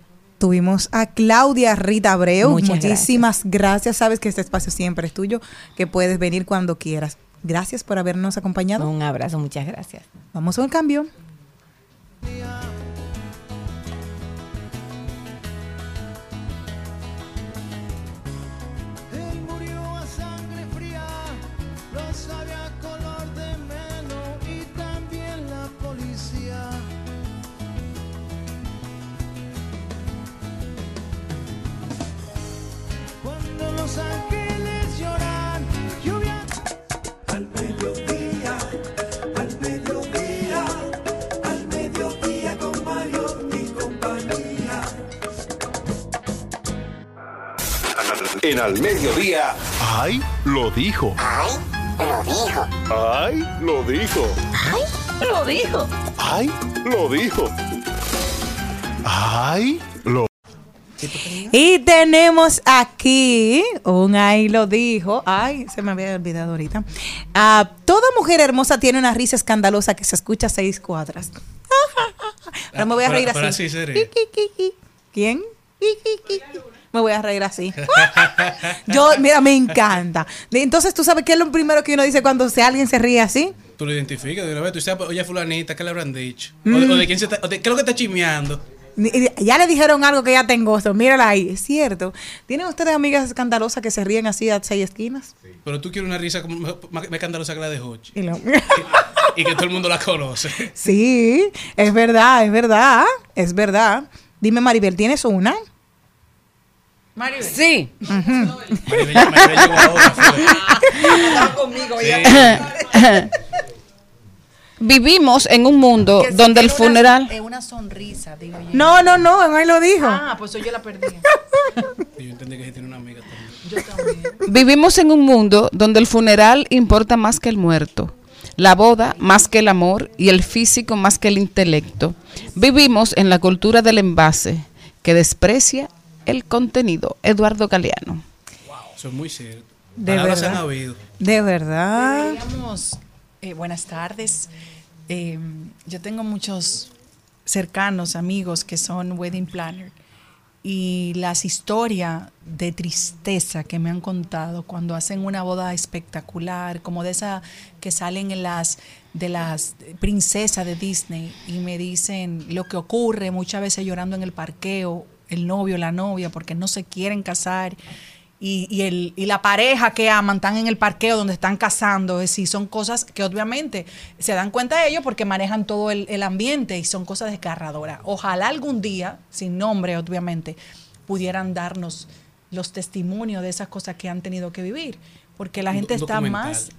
Tuvimos a Claudia Rita Abreu. Muchas Muchísimas gracias. Sabes que este espacio siempre es tuyo, que puedes venir cuando quieras. Gracias por habernos acompañado. un abrazo muchas gracias Vamos a un cambio. En al mediodía. ¡Ay! Lo dijo. ¡Ay! Lo dijo. ¡Ay! Lo dijo. ¡Ay! Lo dijo. ¡Ay! Lo dijo. Ay, lo Y tenemos aquí un ahí lo dijo. Ay, se me había olvidado ahorita. Ah, toda mujer hermosa tiene una risa escandalosa que se escucha a seis cuadras. <laughs> Ahora me voy a reír así. ¿Quién? Me voy a reír así. <laughs> Yo, mira, me encanta. Entonces, ¿tú sabes qué es lo primero que uno dice cuando se- alguien se ríe así? Tú lo identificas de una vez. Tú dices, oye, fulanita, ¿qué le habrán dicho? O, Mm. o de quién se está, o de- ¿Qué es lo que está chismeando? Ya le dijeron algo que ya tengo. Esto. Mírala ahí. Es cierto. ¿Tienen ustedes amigas escandalosas que se ríen así a seis esquinas? Pero tú quieres una risa como más, más escandalosa que la de Hochi. Y lo- <laughs> Y que todo el mundo la conoce. Sí, es verdad, es verdad, es verdad. Dime, Maribel, ¿tienes una? Maribel. Sí. Maribel, Maribel llegó ahora, fue. conmigo <laughs> Vivimos en un mundo donde el funeral... Es una sonrisa, digo yo. No, no, no, ahí lo dijo. Ah, pues yo la perdí. <laughs> Yo entendí que tiene una amiga también. Vivimos en un mundo donde el funeral importa más que el muerto, la boda más que el amor y el físico más que el intelecto. Vivimos en la cultura del envase que desprecia el contenido. Eduardo Galeano. Eso es muy cierto. De Palabras verdad. han habido. De verdad. Eh, buenas tardes. Eh, yo tengo muchos cercanos, amigos que son wedding planner y las historias de tristeza que me han contado cuando hacen una boda espectacular, como de esa que salen en las de las princesas de Disney y me dicen lo que ocurre muchas veces llorando en el parqueo, el novio, la novia, porque no se quieren casar y, y el, y la pareja que aman están en el parqueo donde están casando. Es decir, son cosas que obviamente se dan cuenta ellos porque manejan todo el, el ambiente y son cosas desgarradoras. Ojalá algún día, sin nombre obviamente, pudieran darnos los testimonios de esas cosas que han tenido que vivir. Porque la gente está más,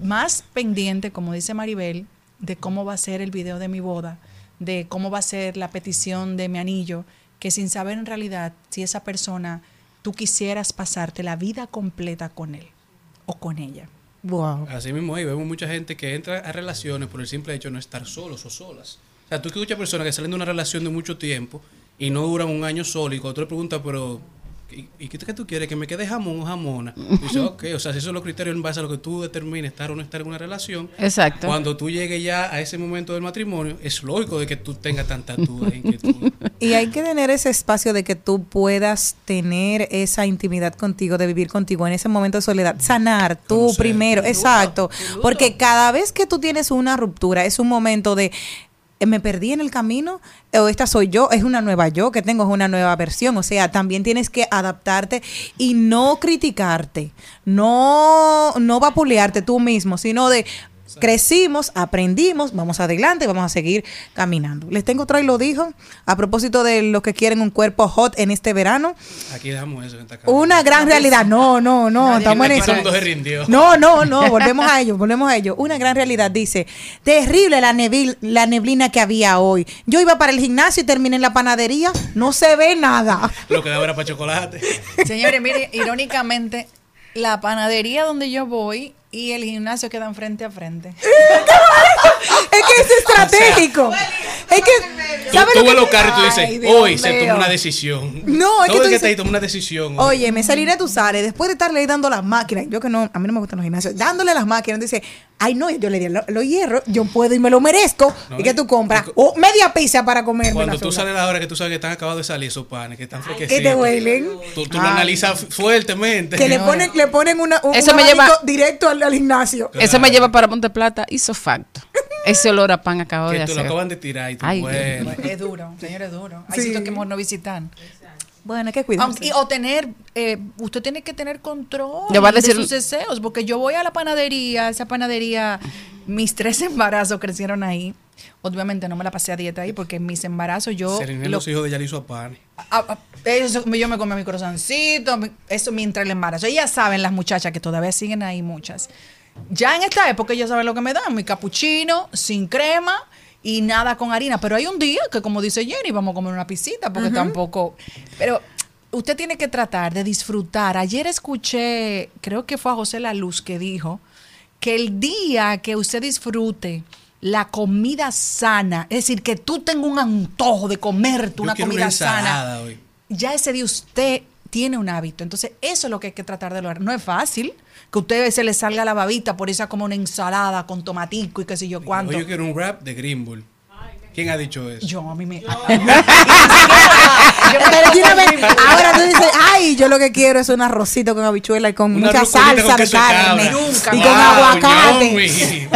más pendiente, como dice Maribel, de cómo va a ser el video de mi boda, de cómo va a ser la petición de mi anillo, que sin saber en realidad si esa persona tú quisieras pasarte la vida completa con él o con ella. Wow. Así mismo hay, vemos mucha gente que entra a relaciones por el simple hecho de no estar solos o solas. O sea, tú escuchas personas que salen de una relación de mucho tiempo y no duran un año solo y cuando tú le preguntas, pero ¿y, y qué, tú quieres? ¿Que me quede jamón o jamona? <laughs> Y dices, ok, o sea, si esos son los criterios en base a lo que tú determines estar o no estar en una relación. Exacto. Cuando tú llegues ya a ese momento del matrimonio, es lógico de que tú tengas tanta duda e inquietud. <laughs> Y hay que tener ese espacio de que tú puedas tener esa intimidad contigo, de vivir contigo en ese momento de soledad, sanar tú primero, exacto, porque cada vez que tú tienes una ruptura es un momento de me perdí en el camino o esta soy yo, es una nueva yo que tengo, es una nueva versión, o sea, también tienes que adaptarte y no criticarte, no no vapulearte tú mismo, sino de Crecimos, aprendimos, vamos adelante, vamos a seguir caminando. Les tengo otro y lo dijo a propósito de los que quieren un cuerpo hot en este verano. Aquí dejamos eso en esta casa. Una gran realidad. No, no, no, estamos en eso. No, no, no, volvemos a ello, volvemos a ello. Una gran realidad dice, terrible la, nebil- la neblina que había hoy. Yo iba para el gimnasio y terminé en la panadería, no se ve nada. Lo que daba era para chocolate. Señores, mire, irónicamente, la panadería donde yo voy y el gimnasio quedan frente a frente. <laughs> Es que es estratégico. Es que, Tú, ¿sabes tú lo ves que- los carros y tú Ay, dices, Dios hoy se tomó una decisión. No, es que tú que dices- está ahí toma una decisión. Oye, me saliré tú sales después de estarle dando las máquinas. Yo que no, a mí no me gustan los gimnasios. Dándole las máquinas, dice, ay no, yo le di lo- los hierros, yo puedo y me lo merezco. No, y que tú compras o media pizza para comer. Cuando tú sales a la hora que tú sabes que están acabados de salir esos panes, que están fresquecitos. Que te huelen. Tú, tú lo analizas fu- fuertemente. Que le ponen, le ponen una, un, Eso un me lleva- directo al, al gimnasio. Eso me lleva para Monte Plata, hizo facto. Ese olor a pan acabado Que de tú hacer. lo acaban de tirar y tú, Ay, bueno. Es duro, señor, es duro. Hay Sí. sitios que mejor no visitan. Bueno, hay que cuidarse. O tener, eh, usted tiene que tener control Le va a decir- de sus deseos, porque yo voy a la panadería, esa panadería, mis tres <laughs> embarazos crecieron ahí. Obviamente no me la pasé a dieta ahí porque en mis embarazos yo... Se rindió lo- los hijos de Yalizo a panes. Ah, ah, eso, yo me comí mi corazoncito, mi- eso mientras el embarazo. Ellas saben, las muchachas que todavía siguen ahí, muchas. Ya en esta época ellas saben lo que me dan, mi capuchino sin crema y nada con harina. Pero hay un día que, como dice Jenny, vamos a comer una pisita porque tampoco... Pero usted tiene que tratar de disfrutar. Ayer escuché, creo que fue a José La Luz que dijo que el día que usted disfrute la comida sana, es decir, que tú tengas un antojo de comerte una comida una sana, hoy. ya ese día usted tiene un hábito. Entonces, eso es lo que hay que tratar de lograr. No es fácil que a usted se le salga la babita por esa como una ensalada con tomatico y qué sé yo cuánto. Yo quiero un rap de Green Bull. ¿Quién ha dicho eso? Yo, a mí me... <laughs> Pero ahora tú dices, ay, yo lo que quiero es un arrocito con habichuela y con Una mucha salsa de carne y Wow, con aguacate. ñomi.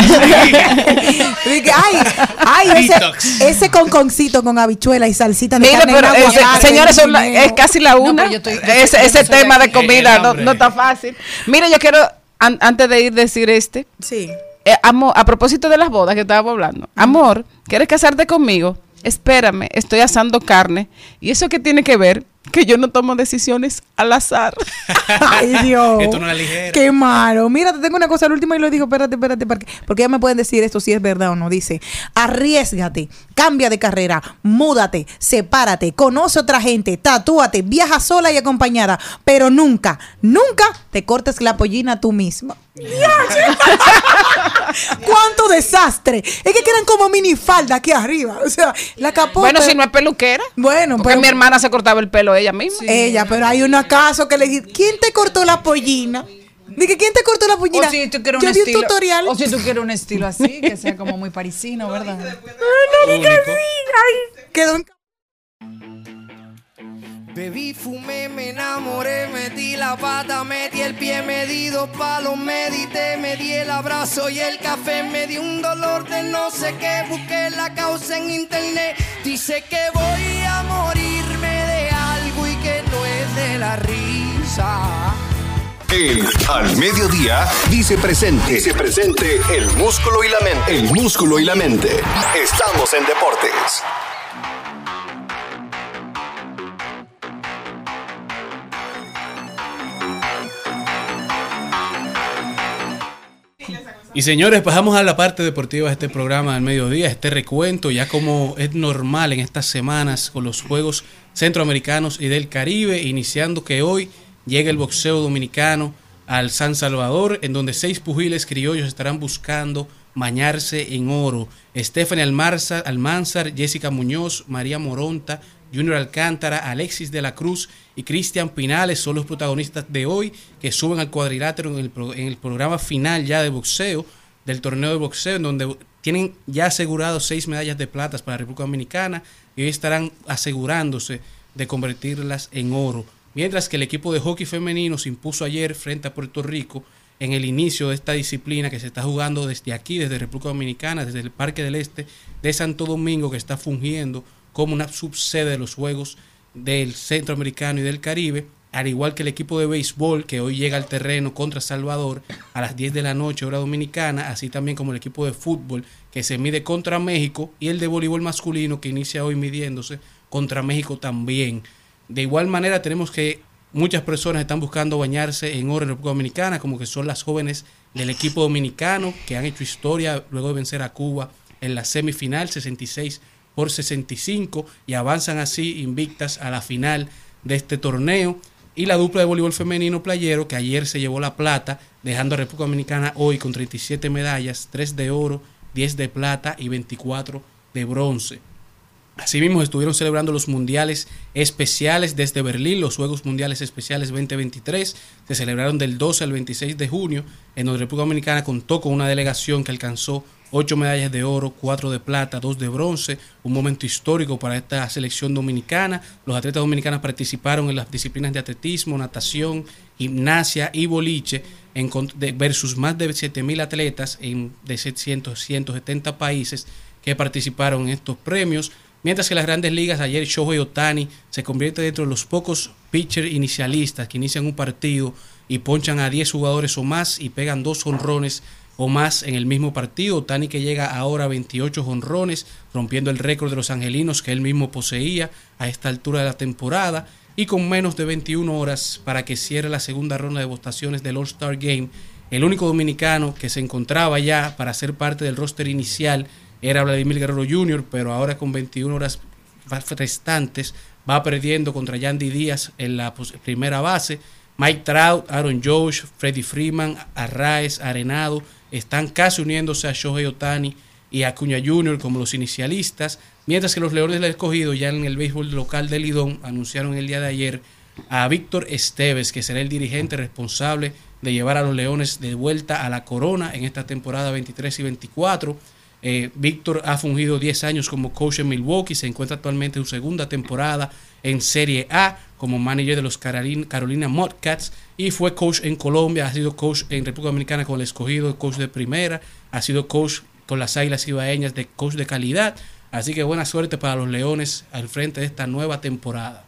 <laughs> Y que, ay, ay, ese, ese conconcito con habichuela y salsita de Mire, carne. pero ese- señores, la- es casi la una. pero yo estoy- yo ese estoy- yo ese no soy tema de comida no, está fácil. Mire, yo quiero, an- antes de ir, decir este. Sí. Eh, amor, a propósito de las bodas que estábamos hablando. Amor, ¿quieres casarte conmigo? Espérame, estoy asando carne. ¿Y eso qué tiene que ver? Que yo no tomo decisiones al azar. <laughs> Ay, <laughs> Dios. Esto no es ligera. Qué malo. Mira, te tengo una cosa al último y lo digo, espérate, espérate, porque, porque ya me pueden decir esto si es verdad o no. Dice, arriesgate, cambia de carrera, múdate, sepárate, conoce otra gente, tatúate, viaja sola y acompañada, pero nunca, nunca te cortes la pollina tú misma. <laughs> ¡Cuánto desastre! Es que quedan como minifalda aquí arriba. O sea, la capota. bueno, si no es peluquera. Bueno, Porque pero- mi hermana se cortaba el pelo ella misma. Ella, pero hay un acaso que le dice, ¿quién te cortó la pollina? Dije, ¿quién te cortó la pollina? O si tú quieres Yo un di un estilo, tutorial. o si tú quieres un estilo así, que sea como muy parisino, ¿verdad? <laughs> no digas así. Ay, quedó en- Bebí, fumé, me enamoré, metí la pata, metí el pie, me di dos palos, medité, me di el abrazo y el café, me di un dolor de no sé qué, busqué la causa en internet, dice que voy a morirme de algo y que no es de la risa. El Al Mediodía dice presente. Dice presente el músculo y la mente. El músculo y la mente. Estamos en deportes. Y señores, pasamos a la parte deportiva de este programa del mediodía, este recuento, ya como es normal en estas semanas con los Juegos Centroamericanos y del Caribe, iniciando que hoy llega el boxeo dominicano al San Salvador, en donde seis pugiles criollos estarán buscando bañarse en oro. Stephanie Almarza- Almanzar, Jessica Muñoz, María Moronta, Junior Alcántara, Alexis de la Cruz y Cristian Pinales son los protagonistas de hoy que suben al cuadrilátero en el, en el programa final ya de boxeo, del torneo de boxeo, en donde tienen ya asegurados seis medallas de plata para la República Dominicana y hoy estarán asegurándose de convertirlas en oro. Mientras que el equipo de hockey femenino se impuso ayer frente a Puerto Rico en el inicio de esta disciplina que se está jugando desde aquí, desde República Dominicana, desde el Parque del Este de Santo Domingo, que está fungiendo como una subsede de los Juegos del Centroamericano y del Caribe, al igual que el equipo de béisbol que hoy llega al terreno contra Salvador a las 10 de la noche hora dominicana, así también como el equipo de fútbol que se mide contra México y el de voleibol masculino que inicia hoy midiéndose contra México también. De igual manera tenemos que muchas personas están buscando bañarse en oro en República Dominicana, como que son las jóvenes del equipo dominicano que han hecho historia luego de vencer a Cuba en la semifinal 66 por 65 y avanzan así invictas a la final de este torneo. Y la dupla de voleibol femenino playero que ayer se llevó la plata, dejando a República Dominicana hoy con 37 medallas, 3 de oro, 10 de plata y 24 de bronce. Asimismo, estuvieron celebrando los mundiales especiales desde Berlín, los Juegos Mundiales Especiales 2023. Se celebraron del 12 al 26 de junio, en donde República Dominicana contó con una delegación que alcanzó 8 medallas de oro, 4 de plata, 2 de bronce. Un momento histórico para esta selección dominicana. Los atletas dominicanos participaron en las disciplinas de atletismo, natación, gimnasia y boliche en, versus más de 7.000 atletas en, de 700, 170 países que participaron en estos premios. Mientras que las grandes ligas, ayer Shohei Otani se convierte dentro de los pocos pitchers inicialistas que inician un partido y ponchan a 10 jugadores o más y pegan dos honrones o más en el mismo partido. Otani que llega ahora a 28 honrones, rompiendo el récord de los angelinos que él mismo poseía a esta altura de la temporada y con menos de 21 horas para que cierre la segunda ronda de votaciones del All-Star Game. El único dominicano que se encontraba ya para ser parte del roster inicial era Vladimir Guerrero Jr., pero ahora con 21 horas restantes va perdiendo contra Yandy Díaz en la primera base. Mike Trout, Aaron Josh, Freddie Freeman, Arraez, Arenado están casi uniéndose a Shohei Otani y Acuña Jr. como los inicialistas, mientras que los Leones del Escogido ya en el béisbol local de Lidón anunciaron el día de ayer a Víctor Esteves, que será el dirigente responsable de llevar a los Leones de vuelta a la corona en esta temporada 23 y 24. Eh, Víctor ha fungido 10 años como coach en Milwaukee, se encuentra actualmente en su segunda temporada en Serie A como manager de los Carolina, Carolina Mudcats y fue coach en Colombia, ha sido coach en República Dominicana con el escogido, coach de primera, ha sido coach con las Águilas Ibaeñas de coach de calidad. Así que buena suerte para los Leones al frente de esta nueva temporada.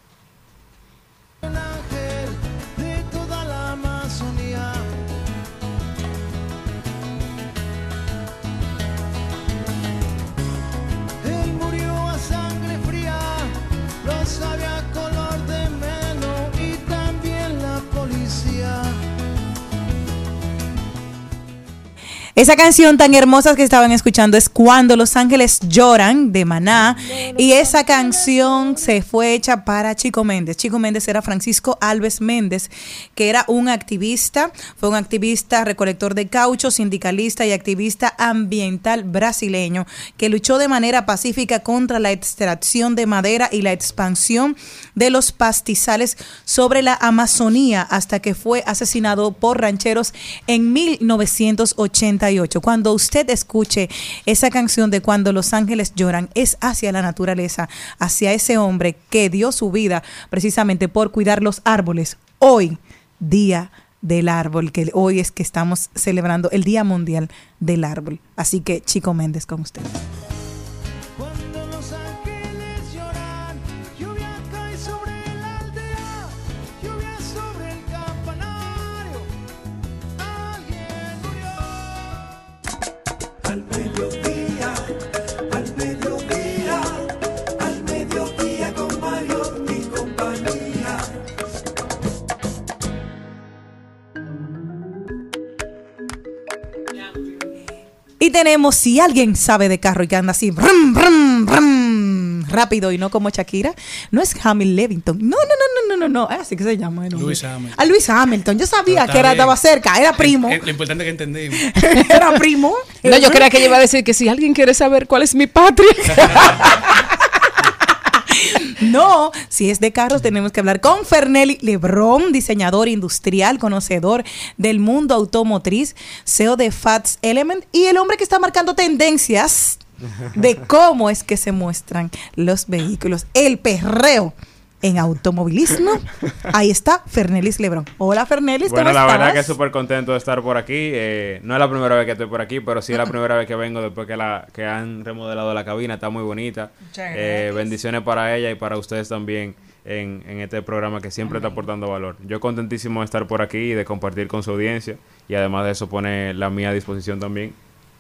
Esa canción tan hermosa que estaban escuchando es Cuando los ángeles lloran de Maná y esa canción se fue hecha para Chico Méndez. Chico Méndez era Francisco Alves Méndez, que era un activista, fue un activista recolector de caucho, sindicalista y activista ambiental brasileño que luchó de manera pacífica contra la extracción de madera y la expansión de los pastizales sobre la Amazonía hasta que fue asesinado por rancheros en 1988. Cuando usted escuche esa canción de Cuando los ángeles lloran, es hacia la naturaleza, hacia ese hombre que dio su vida precisamente por cuidar los árboles. Hoy, día del árbol, que hoy es que estamos celebrando el Día Mundial del Árbol. Así que, Chico Méndez, con usted. Y tenemos, si alguien sabe de carro y que anda así, brum, brum, brum, rápido y no como Shakira, no es Hamilton Levington. No, no, no, no, no, no, no. Así que se llama. el. Luis Hamilton. A Luis Hamilton. Yo sabía que era, estaba cerca, era primo. Eh, Lo importante es que entendimos. <laughs> era primo. No, yo creía que ella iba a decir que si alguien quiere saber cuál es mi patria. <laughs> No, si es de carros tenemos que hablar con Fernelli Lebrón, diseñador industrial, conocedor del mundo automotriz, CEO de Fats Element y el hombre que está marcando tendencias de cómo es que se muestran los vehículos, el perreo en automovilismo. Ahí está Fernelis Lebrón. Hola Fernelis, ¿cómo Bueno, la estás? verdad que súper contento de estar por aquí. Eh, no es la primera vez que estoy por aquí, pero sí es la primera vez que vengo después que, la, que han remodelado la cabina. Está muy bonita. Eh, bendiciones para ella y para ustedes también en, en este programa que siempre está aportando valor. Yo contentísimo de estar por aquí y de compartir con su audiencia. Y además de eso pone la mía a disposición también.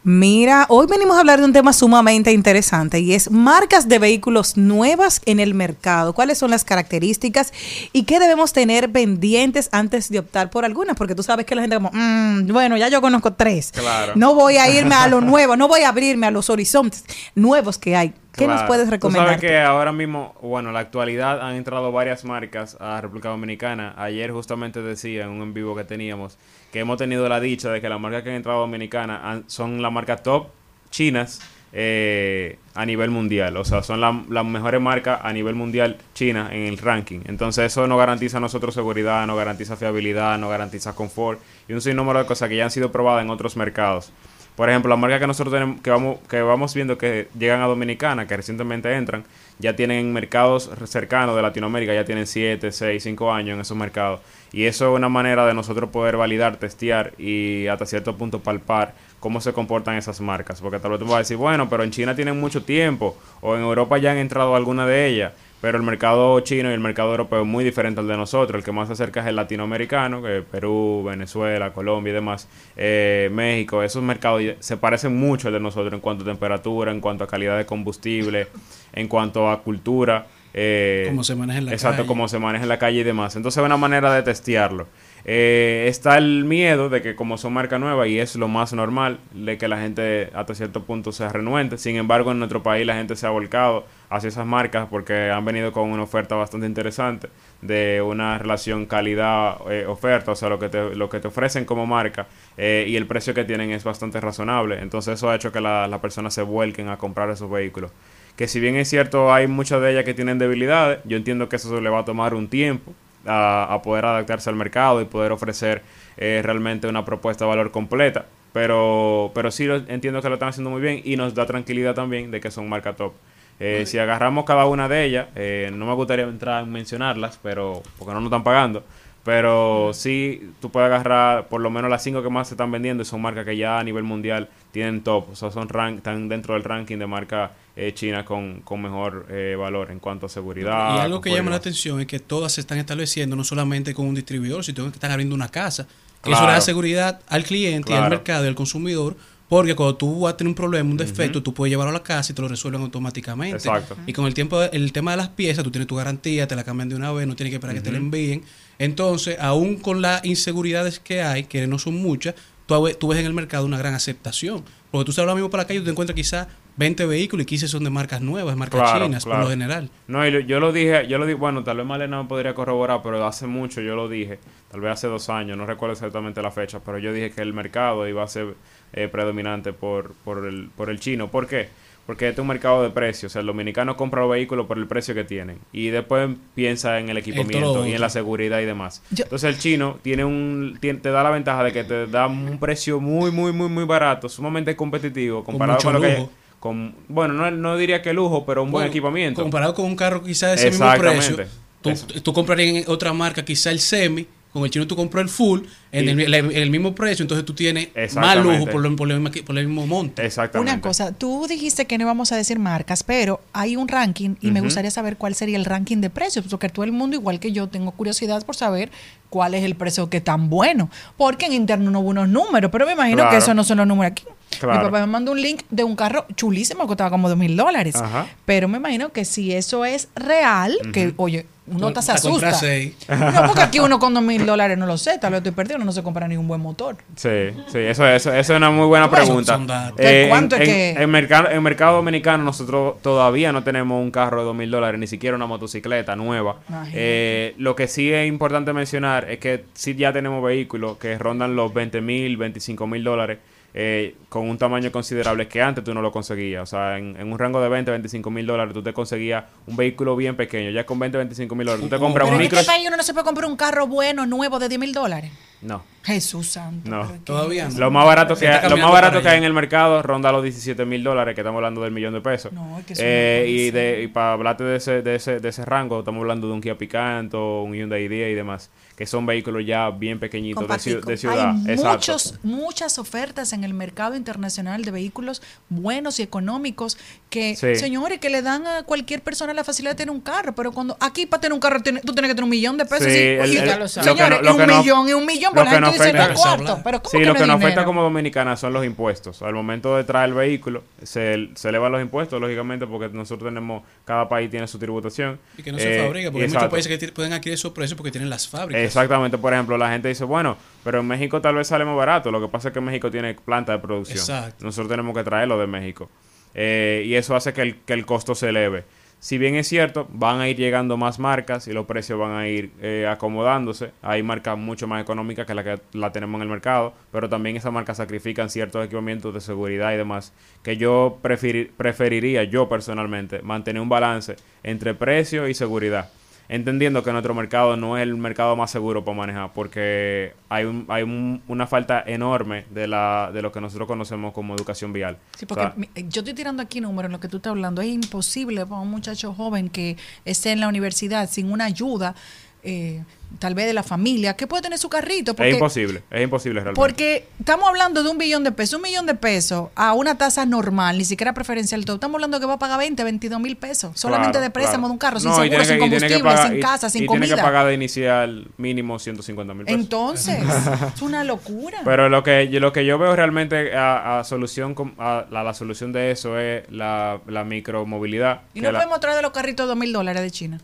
Mira, hoy venimos a hablar de un tema sumamente interesante y es marcas de vehículos nuevas en el mercado. ¿Cuáles son las características y qué debemos tener pendientes antes de optar por algunas? Porque tú sabes que la gente como, "Mm, bueno, ya yo conozco tres. Claro. No voy a irme a lo <laughs> nuevo, no voy a abrirme a los horizontes nuevos que hay. ¿Qué nos puedes Tú recomendar? sabes que ahora mismo, bueno, la actualidad han entrado varias marcas a República Dominicana. Ayer justamente decía en un en vivo que teníamos que hemos tenido la dicha de que las marcas que han entrado a Dominicana son las marcas top chinas eh, a nivel mundial. O sea, son la- las mejores marcas a nivel mundial chinas en el ranking. Entonces eso nos garantiza a nosotros seguridad, nos garantiza fiabilidad, nos garantiza confort y un sinnúmero de cosas que ya han sido probadas en otros mercados. Por ejemplo, las marcas que nosotros tenemos, que vamos, que vamos viendo que llegan a Dominicana, que recientemente entran, ya tienen mercados cercanos de Latinoamérica, ya tienen 7, 6, 5 años en esos mercados. Y eso es una manera de nosotros poder validar, testear y hasta cierto punto palpar cómo se comportan esas marcas. Porque tal vez tú vas a decir, bueno, pero en China tienen mucho tiempo, o en Europa ya han entrado algunas de ellas. Pero el mercado chino y el mercado europeo es muy diferente al de nosotros. El que más se acerca es el latinoamericano, que Perú, Venezuela, Colombia y demás. Eh, México, esos mercados se parecen mucho al de nosotros en cuanto a temperatura, en cuanto a calidad de combustible, <laughs> en cuanto a cultura. eh, Cómo se maneja en la Exacto, calle. cómo se maneja en la calle y demás. Entonces es una manera de testearlo. Eh, está el miedo de que como son marcas nuevas y es lo más normal, de que la gente hasta cierto punto sea renuente. Sin embargo, en nuestro país la gente se ha volcado hacia esas marcas porque han venido con una oferta bastante interesante de una relación calidad-oferta, o sea, lo que te, lo que te ofrecen como marca eh, y el precio que tienen es bastante razonable. Entonces eso ha hecho que la- las personas se vuelquen a comprar esos vehículos. Que si bien es cierto, hay muchas de ellas que tienen debilidades, yo entiendo que eso se le va a tomar un tiempo a, a poder adaptarse al mercado y poder ofrecer eh, realmente una propuesta de valor completa. Pero, pero sí lo, entiendo que lo están haciendo muy bien y nos da tranquilidad también de que son marca top. Eh, si agarramos cada una de ellas, eh, no me gustaría entrar en mencionarlas, pero porque no nos están pagando. Pero sí, tú puedes agarrar por lo menos las cinco que más se están vendiendo y son marcas que ya a nivel mundial tienen top. O sea, son rank, están dentro del ranking de marca eh, china con, con mejor eh, valor en cuanto a seguridad. Y algo que llama la atención es que todas se están estableciendo no solamente con un distribuidor, sino que están abriendo una casa. Que eso Claro. le da seguridad al cliente y al Claro. mercado y al consumidor. Porque cuando tú vas a tener un problema, un defecto, tú puedes llevarlo a la casa y te lo resuelven automáticamente. Exacto. Y con el tiempo, el tema de las piezas, tú tienes tu garantía, te la cambian de una vez, no tienes que esperar que te la envíen. Entonces, aún con las inseguridades que hay, que no son muchas, tú, ve- tú ves en el mercado una gran aceptación. Porque tú sabes ahora mismo para la calle, tú te encuentras quizás 20 vehículos y 15 son de marcas nuevas, marcas Claro, chinas, por lo general. No, y lo- yo lo dije, yo lo dije, bueno, tal vez Malena me podría corroborar, pero hace mucho yo lo dije, tal vez hace dos años, no recuerdo exactamente la fecha, pero yo dije que el mercado iba a ser eh, predominante por, por, el, por el chino. ¿Por qué? Porque este es un mercado de precios, o sea, el dominicano compra los vehículos por el precio que tienen y después piensa en el equipamiento y en la seguridad y demás. Yo- Entonces el chino tiene un tiene- te da la ventaja de que te da un precio muy, muy, muy, muy barato, sumamente competitivo comparado con lo que con, bueno, no, no diría que lujo, pero un buen equipamiento. Comparado con un carro quizás de ese mismo Exactamente. precio, tú, tú comprarías en otra marca quizá el semi, con el chino tú compras el full en Y- el, el- el mismo precio, entonces tú tienes más lujo por, lo- por, lo mismo- por el mismo monto. Exactamente. Una cosa, tú dijiste que no íbamos a decir marcas, pero hay un ranking y me gustaría saber cuál sería el ranking de precios, porque todo el mundo, igual que yo, tengo curiosidad por saber cuál es el precio que tan bueno, porque en interno no hubo unos números, pero me imagino Claro. que esos no son los números aquí. Claro. Mi papá me mandó un link de un carro chulísimo que costaba como dos mil dólares, Ajá. pero me imagino que si eso es real, que oye, uno hasta se asusta. seis. No, porque aquí uno con dos mil dólares no lo sé, tal vez estoy perdido, no se compra ni un buen motor. Sí, sí, eso, eso, eso es una muy buena pregunta. Eh, ¿Cuánto en, es que- en mercado, en mercado dominicano nosotros todavía no tenemos un carro de dos mil dólares, ni siquiera una motocicleta nueva. Eh, lo que sí es importante mencionar es que sí ya tenemos vehículos que rondan los 20 mil, 25 mil dólares. Eh, con un tamaño considerable que antes tú no lo conseguías. O sea, en, en un rango de 20, 25 mil dólares tú te conseguías un vehículo bien pequeño. Ya con 20, 25 mil dólares tú te compras Pero un en micro... este país uno no se puede comprar un carro bueno, nuevo, de 10 mil dólares. No. Jesús santo. No. Todavía no. Lo más barato que, hay- lo más barato que hay en el mercado ronda los 17 mil dólares, que estamos hablando del millón de pesos. No, es que eso Eh, y, de, y para hablarte de ese, de, ese, de ese rango, estamos hablando de un Kia Picanto, un Hyundai Dia y demás, que son vehículos ya bien pequeñitos de, de ciudad. Hay Exacto. muchos, muchas ofertas en el mercado internacional de vehículos buenos y económicos que, Sí. señores, que le dan a cualquier persona la facilidad de tener un carro, pero cuando aquí para tener un carro tiene- tú tienes que tener un millón de pesos. Sí, y- el- y- el- ya lo lo que saben. Señores, no- lo y un no- millón y un millón, la gente nos dice no afecta- es cuarto, pero ¿cómo Sí, que lo que nos afecta como dominicanas son los impuestos. Al momento de traer el vehículo, se, se elevan los impuestos, lógicamente, porque nosotros tenemos, cada país tiene su tributación. Y que no se Eh, fabrica, porque hay muchos exacto. países que pueden adquirir esos precios porque tienen las fábricas. Exactamente, por ejemplo, la gente dice, bueno, pero en México tal vez sale más barato. Lo que pasa es que México tiene planta de producción. Exacto. Nosotros tenemos que traerlo de México. Eh, y eso hace que el, que el costo se eleve. Si bien es cierto, van a ir llegando más marcas y los precios van a ir eh, acomodándose. Hay marcas mucho más económicas que la que la tenemos en el mercado, pero también esas marcas sacrifican ciertos equipamientos de seguridad y demás. Que yo preferir- preferiría, yo personalmente, mantener un balance entre precio y seguridad entendiendo que nuestro mercado no es el mercado más seguro para manejar, porque hay, un- hay un- una falta enorme de, la, de lo que nosotros conocemos como educación vial. Sí, O porque sea, mi- yo estoy tirando aquí números en lo que tú estás hablando. Es imposible para un muchacho joven que esté en la universidad sin una ayuda, eh, tal vez de la familia, que puede tener su carrito. Porque, es imposible, es imposible realmente. Porque estamos hablando de un billón de pesos, un millón de pesos a una tasa normal, ni siquiera preferencial todo. Estamos hablando que va a pagar 20, 22 mil pesos, solamente Claro, de préstamo claro. de un carro, sin No, y seguro, sin que- y combustible, pagar- sin y- casa, sin y comida. tiene que pagar de inicial mínimo 150 mil pesos. Entonces, <laughs> es una locura. Pero lo que, yo- lo que yo veo realmente a, a solución a, la, solución de eso es la, la micromovilidad. y no la- podemos traer de los carritos dos mil dólares de China.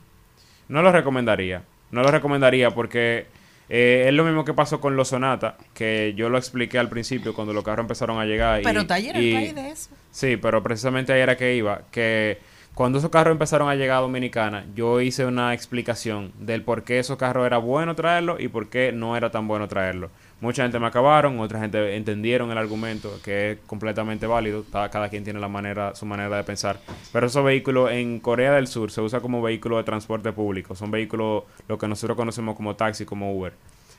No lo recomendaría. No lo recomendaría porque Eh, es lo mismo que pasó con los Sonata, que yo lo expliqué al principio cuando los carros empezaron a llegar. y- Pero Taller y- el país de eso. Sí, pero precisamente ahí era que iba, que cuando esos carros empezaron a llegar a Dominicana, yo hice una explicación del por qué esos carros era bueno traerlos y por qué no era tan bueno traerlos. Mucha gente me acabaron, otra gente entendieron el argumento, que es completamente válido, cada, quien tiene la manera, su manera de pensar. Pero esos vehículos en Corea del Sur se usa como vehículo de transporte público, son vehículos lo que nosotros conocemos como taxi, como Uber.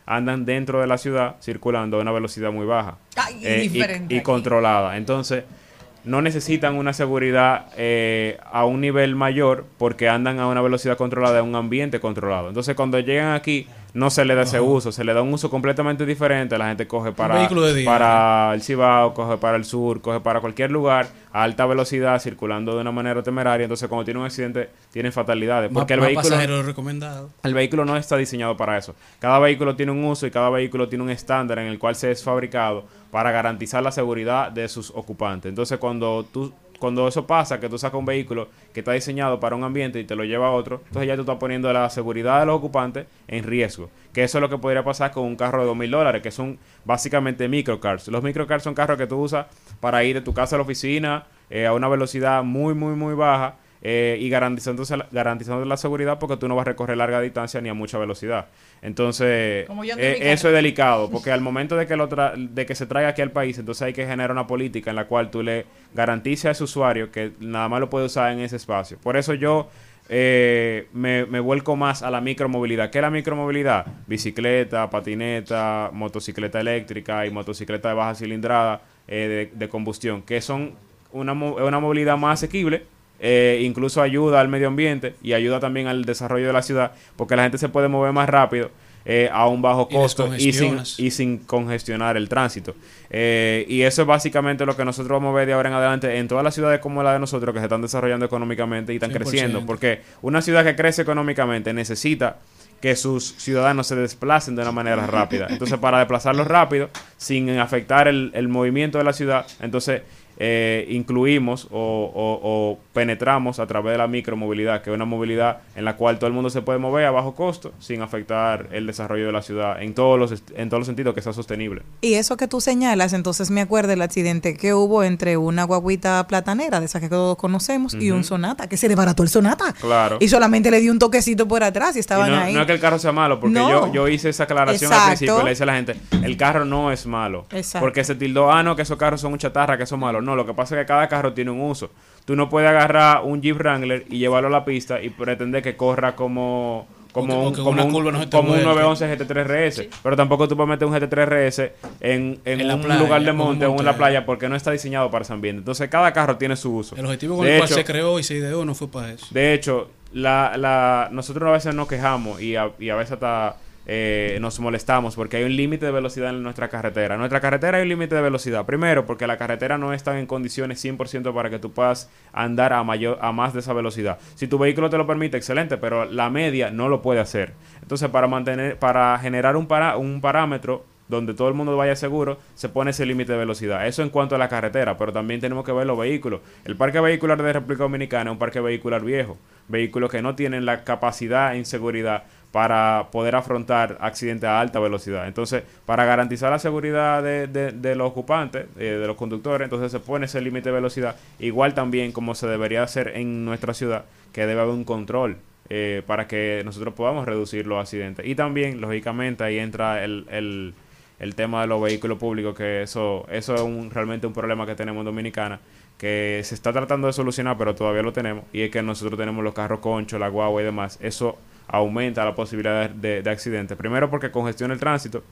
Andan dentro de la ciudad circulando a una velocidad muy baja Ay, eh, y- controlada. Entonces, no necesitan una seguridad eh, a un nivel mayor porque andan a una velocidad controlada en un ambiente controlado. Entonces, cuando llegan aquí, no se le da ese uso, se le da un uso completamente diferente. La gente coge para, día, para el Cibao, coge para el sur, coge para cualquier lugar a alta velocidad, circulando de una manera temeraria. Entonces, cuando tiene un accidente, tienen fatalidades. Más- Porque el más vehículo. El vehículo no está diseñado para eso. Cada vehículo tiene un uso y cada vehículo tiene un estándar en el cual se es fabricado para garantizar la seguridad de sus ocupantes. Entonces, cuando tú cuando eso pasa, que tú sacas un vehículo que está diseñado para un ambiente y te lo lleva a otro, entonces ya tú estás poniendo la seguridad de los ocupantes en riesgo. Que eso es lo que podría pasar con un carro de dos mil dólares, que son básicamente microcars. Los microcars son carros que tú usas para ir de tu casa a la oficina eh, a una velocidad muy, muy, muy baja eh, y garantizándose la- garantizando la seguridad porque tú no vas a recorrer larga distancia ni a mucha velocidad. Entonces, eh, eso es delicado porque al <laughs> momento de que, lo tra- de que se traiga aquí al país, entonces hay que generar una política en la cual tú le garantices a ese usuario que nada más lo puede usar en ese espacio. Por eso yo eh, me, me vuelco más a la micromovilidad. ¿Qué es la micromovilidad? Bicicleta, patineta, motocicleta eléctrica y motocicleta de baja cilindrada eh, de, de combustión, que son una, una movilidad más asequible. Eh, incluso ayuda al medio ambiente y ayuda también al desarrollo de la ciudad porque la gente se puede mover más rápido eh, a un bajo costo y sin, y sin congestionar el tránsito. Eh, y eso es básicamente lo que nosotros vamos a ver de ahora en adelante en todas las ciudades como la de nosotros que se están desarrollando económicamente y están 100%. creciendo. Porque una ciudad que crece económicamente necesita que sus ciudadanos se desplacen de una manera rápida. Entonces, para desplazarlos rápido, sin afectar el, el movimiento de la ciudad, entonces eh, incluimos o, o- o penetramos a través de la micromovilidad, que es una movilidad en la cual todo el mundo se puede mover a bajo costo sin afectar el desarrollo de la ciudad en todos los, en todos los sentidos que sea sostenible. Y eso que tú señalas, entonces me acuerdo del accidente que hubo entre una guaguita platanera, de esa que todos conocemos, y un. Sonata, que se desbarató el Sonata. Claro. Y solamente le dio un toquecito por atrás y Y estaban no, ahí. no es que el carro sea malo, porque No. yo, yo hice esa aclaración al principio. Le dice a la gente, el carro no es malo. Exacto. Porque se tildó, ah, no, que esos carros son un chatarra, que son malos. No, lo que pasa es que cada carro tiene un uso. Tú no puedes agarrar un Jeep Wrangler y llevarlo a la pista y pretender que corra como... Como un, como un- curva no como un vuelque. 911 GT3RS. Pero tampoco tú puedes meter un GT3RS en, en En un playa, lugar de monte o en la playa porque no está diseñado para ese ambiente. Entonces cada carro tiene su uso. El objetivo con De el cual se creó y se ideó no fue para eso. de hecho, la, la, nosotros a veces nos quejamos y a, y a veces hasta eh, nos molestamos porque hay un límite de velocidad en nuestra carretera. En nuestra carretera hay un límite de velocidad. Primero, porque la carretera no está en condiciones 100% para que tú puedas andar a, mayor, a más de esa velocidad. Si tu vehículo te lo permite, excelente, pero la media no lo puede hacer. Entonces, para, mantener, para generar un, para, un parámetro donde todo el mundo vaya seguro, se pone ese límite de velocidad. Eso en cuanto a la carretera, pero también tenemos que ver los vehículos. El parque vehicular de República Dominicana es un parque vehicular viejo, vehículos que no tienen la capacidad en seguridad para poder afrontar accidentes a alta velocidad. Entonces, para garantizar la seguridad de, de- de los ocupantes, eh, de los conductores, entonces se pone ese límite de velocidad, igual también como se debería hacer en nuestra ciudad, que debe haber un control eh, para que nosotros podamos reducir los accidentes. Y también, lógicamente, ahí entra el, el- el tema de los vehículos públicos, que eso, eso es un, realmente un problema que tenemos en Dominicana, que se está tratando de solucionar, pero todavía lo tenemos, y es que nosotros tenemos los carros conchos, la guagua y demás. Eso aumenta la posibilidad de, de accidentes. Primero porque congestiona el tránsito,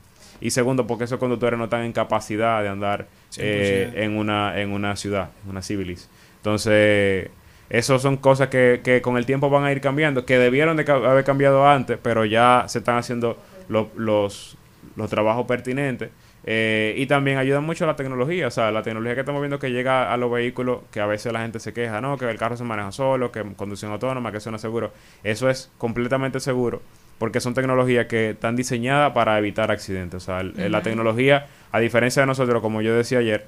y segundo porque esos conductores no están en capacidad de andar eh, en, una, en una ciudad, en una civilis. Entonces, esas son cosas que, que con el tiempo van a ir cambiando, que debieron de haber cambiado antes, pero ya se están haciendo lo- los, los trabajos pertinentes. Eh, y también ayuda mucho la tecnología, o sea, la tecnología que estamos viendo que llega a los vehículos, que a veces la gente se queja, ¿no? Que el carro se maneja solo, que conducción autónoma, que eso no es seguro. Eso es completamente seguro, porque son tecnologías que están diseñadas para evitar accidentes. O sea, el- la tecnología, a diferencia de nosotros, como yo decía ayer,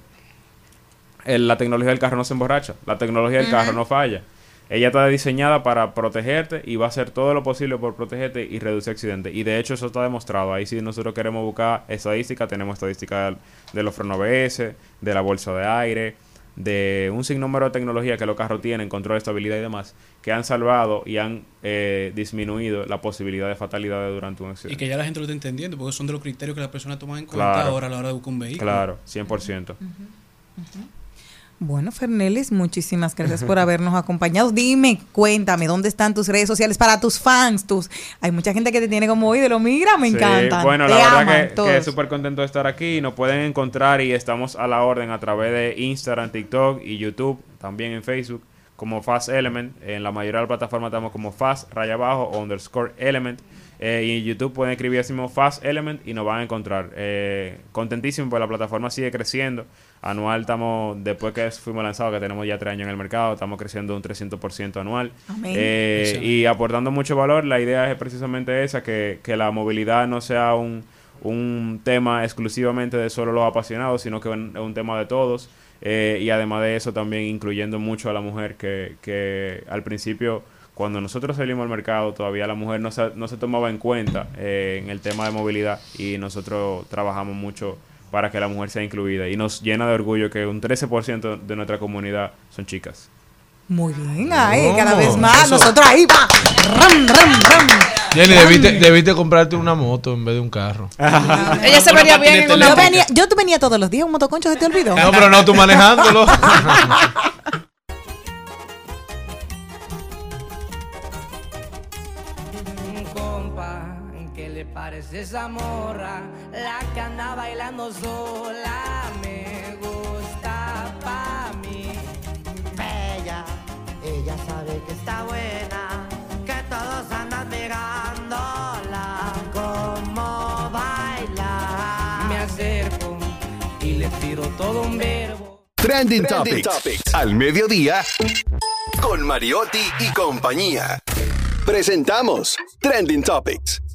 el- la tecnología del carro no se emborracha, la tecnología del carro no falla. Ella está diseñada para protegerte y va a hacer todo lo posible por protegerte y reducir accidentes. Y de hecho eso está demostrado. Ahí si nosotros queremos buscar estadística, tenemos estadística de los frenos ABS, de la bolsa de aire, de un sinnúmero de tecnología que los carros tienen, control de estabilidad y demás, que han salvado y han eh, disminuido la posibilidad de fatalidades durante un Y accidente. que ya la gente lo está entendiendo, porque son de los criterios que la persona toma en cuenta Claro. ahora a la hora de buscar un vehículo. Claro, 100%. Bueno, Fernelis, muchísimas gracias por <laughs> habernos acompañado. Dime, cuéntame, ¿dónde están tus redes sociales para tus fans? Tus, hay mucha gente que te tiene como ídolo. Mira, me Sí, encantan. Bueno, te la verdad aman que, que súper contento de estar aquí. Nos pueden encontrar y estamos a la orden a través de Instagram, TikTok y YouTube, también en Facebook, como Fast Element. En la mayoría de las plataformas estamos como Fast, raya abajo, underscore Element. Eh, y en YouTube pueden escribir así mismo Fast Element y nos van a encontrar. Eh, contentísimo porque la plataforma sigue creciendo. Anual estamos, después que fuimos lanzados, que tenemos ya tres años en el mercado, estamos creciendo un 300% anual. Amén. Eh, y aportando mucho valor, la idea es precisamente esa, que, que la movilidad no sea un, un tema exclusivamente de solo los apasionados, sino que es un, es un tema de todos. Eh, y además de eso también incluyendo mucho a la mujer, que, que al principio, cuando nosotros salimos al mercado, todavía la mujer no se, no se tomaba en cuenta eh, en el tema de movilidad y nosotros trabajamos mucho para que la mujer sea incluida. Y nos llena de orgullo que un 13% de nuestra comunidad son chicas. Muy bien, ay, ¿Cómo? cada vez más. Eso. Nosotros ahí va. Ram, ram, ram. Jenny, debiste, debiste comprarte una moto en vez de un carro. <laughs> Ella se vería bien en una yo, venía, yo venía todos los días, un motoconcho se te olvidó. No, pero no tú manejándolo. <laughs> le parece esa morra? La que anda bailando sola me gusta pa' mí. Bella, ella sabe que está buena, que todos andan mirándola como baila. Me acerco y le tiro todo un verbo. Trending, Trending Topics. Al mediodía. Con Mariotti y compañía. Presentamos Trending Topics.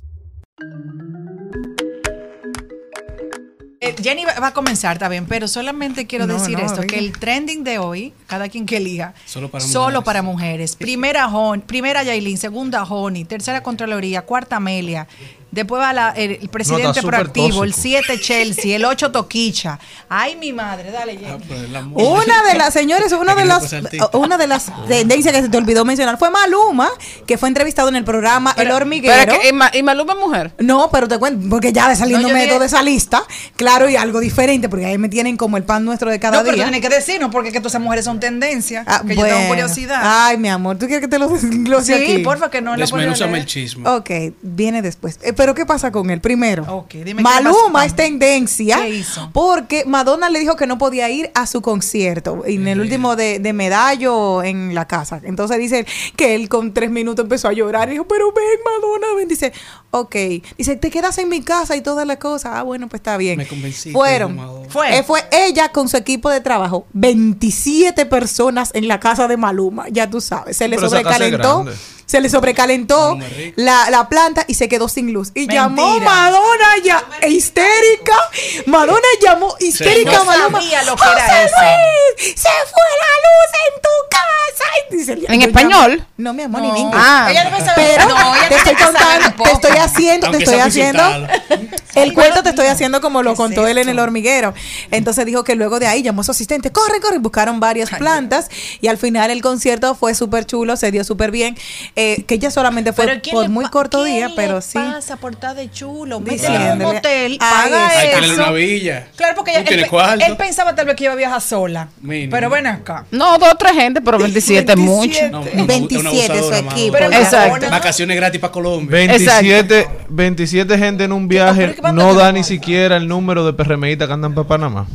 Eh, Jenny va a comenzar, está bien, pero solamente quiero No, decir no, esto, que el trending de hoy, cada quien que elija, Solo para solo mujeres. para mujeres. Primera Jon, primera Yailin, segunda Joni, tercera Contraloría, cuarta Amelia, después va la- el, el presidente proactivo, el tóxico. 7 Chelsea, el 8 Toquicha. Ay, mi madre, dale, Jenny. Una de las, señores, una <laughs> de las, una de las tendencias que se te olvidó mencionar fue Maluma, que fue entrevistado en el programa El Hormiguero. pero que- ¿y Ma- ¿Y Maluma es mujer? No, pero te cuento, porque ya de saliendo No, yo medio dije- de esa lista, claro, y algo diferente, porque ahí me tienen como el pan nuestro de cada No, pero día. tienes que decirnos porque es que todas esas mujeres son tendencia, Ah, que yo bueno. tengo curiosidad. Ay, mi amor, ¿tú quieres que te lo <laughs> desglose Sí, aquí? porfa, que no puedo Desmenúzame el chisme. Ok, viene después. Eh, pero ¿qué pasa con él? Primero, dime qué Maluma es tendencia ¿Qué hizo? porque Madonna le dijo que no podía ir a su concierto en el último de, de Medallo en la casa. Entonces dice que él con tres minutos empezó a llorar y dijo, pero ven Madonna, ven. Dice, ok. Dice, te quedas en mi casa y todas las cosas. Ah, bueno, pues está bien. Me convenciste, Fueron. Madonna. Fue. fue ella con su equipo de trabajo. 27 personas en la casa de Maluma. Ya tú sabes. Se le Pero esa casa es sobrecalentó. Se le sobrecalentó la, la planta y se quedó sin luz. Y llamó Mentira. Madonna ya histérica. Madonna llamó histérica a Yo Maluma. sabía lo que era "José eso". Luis, se fue la luz en tu casa. Y dice, ¿En español? llamo- No, mi amor, ni en No. inglés. Ah. Ella saber- Pero no, ella te estoy contando, te estoy haciendo, te estoy haciendo. El cuento te estoy haciendo como lo ¿Qué es contó él en el hormiguero. Entonces dijo que luego de ahí llamó a su asistente, corre, corre, buscaron varias plantas y al final el concierto fue súper chulo, se dio súper bien. Eh, que ella solamente fue Pero ¿quién por muy corto quién día, le pero sí. pasa por estar de chulo? Métele en un ay, paga eso. Una villa. Claro, porque ella, él, él pensaba tal vez que iba a viajar sola. Mínimo. Pero ven acá. No, dos o tres gente, pero 27 es <laughs> mucho. No, no, 27 una su equipo. Pero Exacto. Vacaciones gratis para Colombia. 27, 27 gente en un viaje pero ¿qué no da ni siquiera el número de PRMistas que andan para Panamá.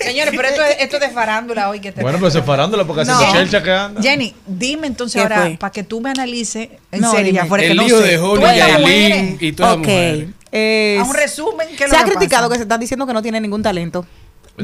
Señores, pero esto es, esto es de farándula hoy que te Bueno, pues separándola porque así No. chelcha que anda. Jenny, dime entonces ¿Qué ahora, para que tú me analices, en No, serio, dime. ya fuera que El no lío sé. de Tú Joni, eres la Yailin mujer. y todas las Ok. mujeres. Es- A un resumen, ¿qué es se lo ha que criticado pasa? que se está diciendo que no tiene ningún talento.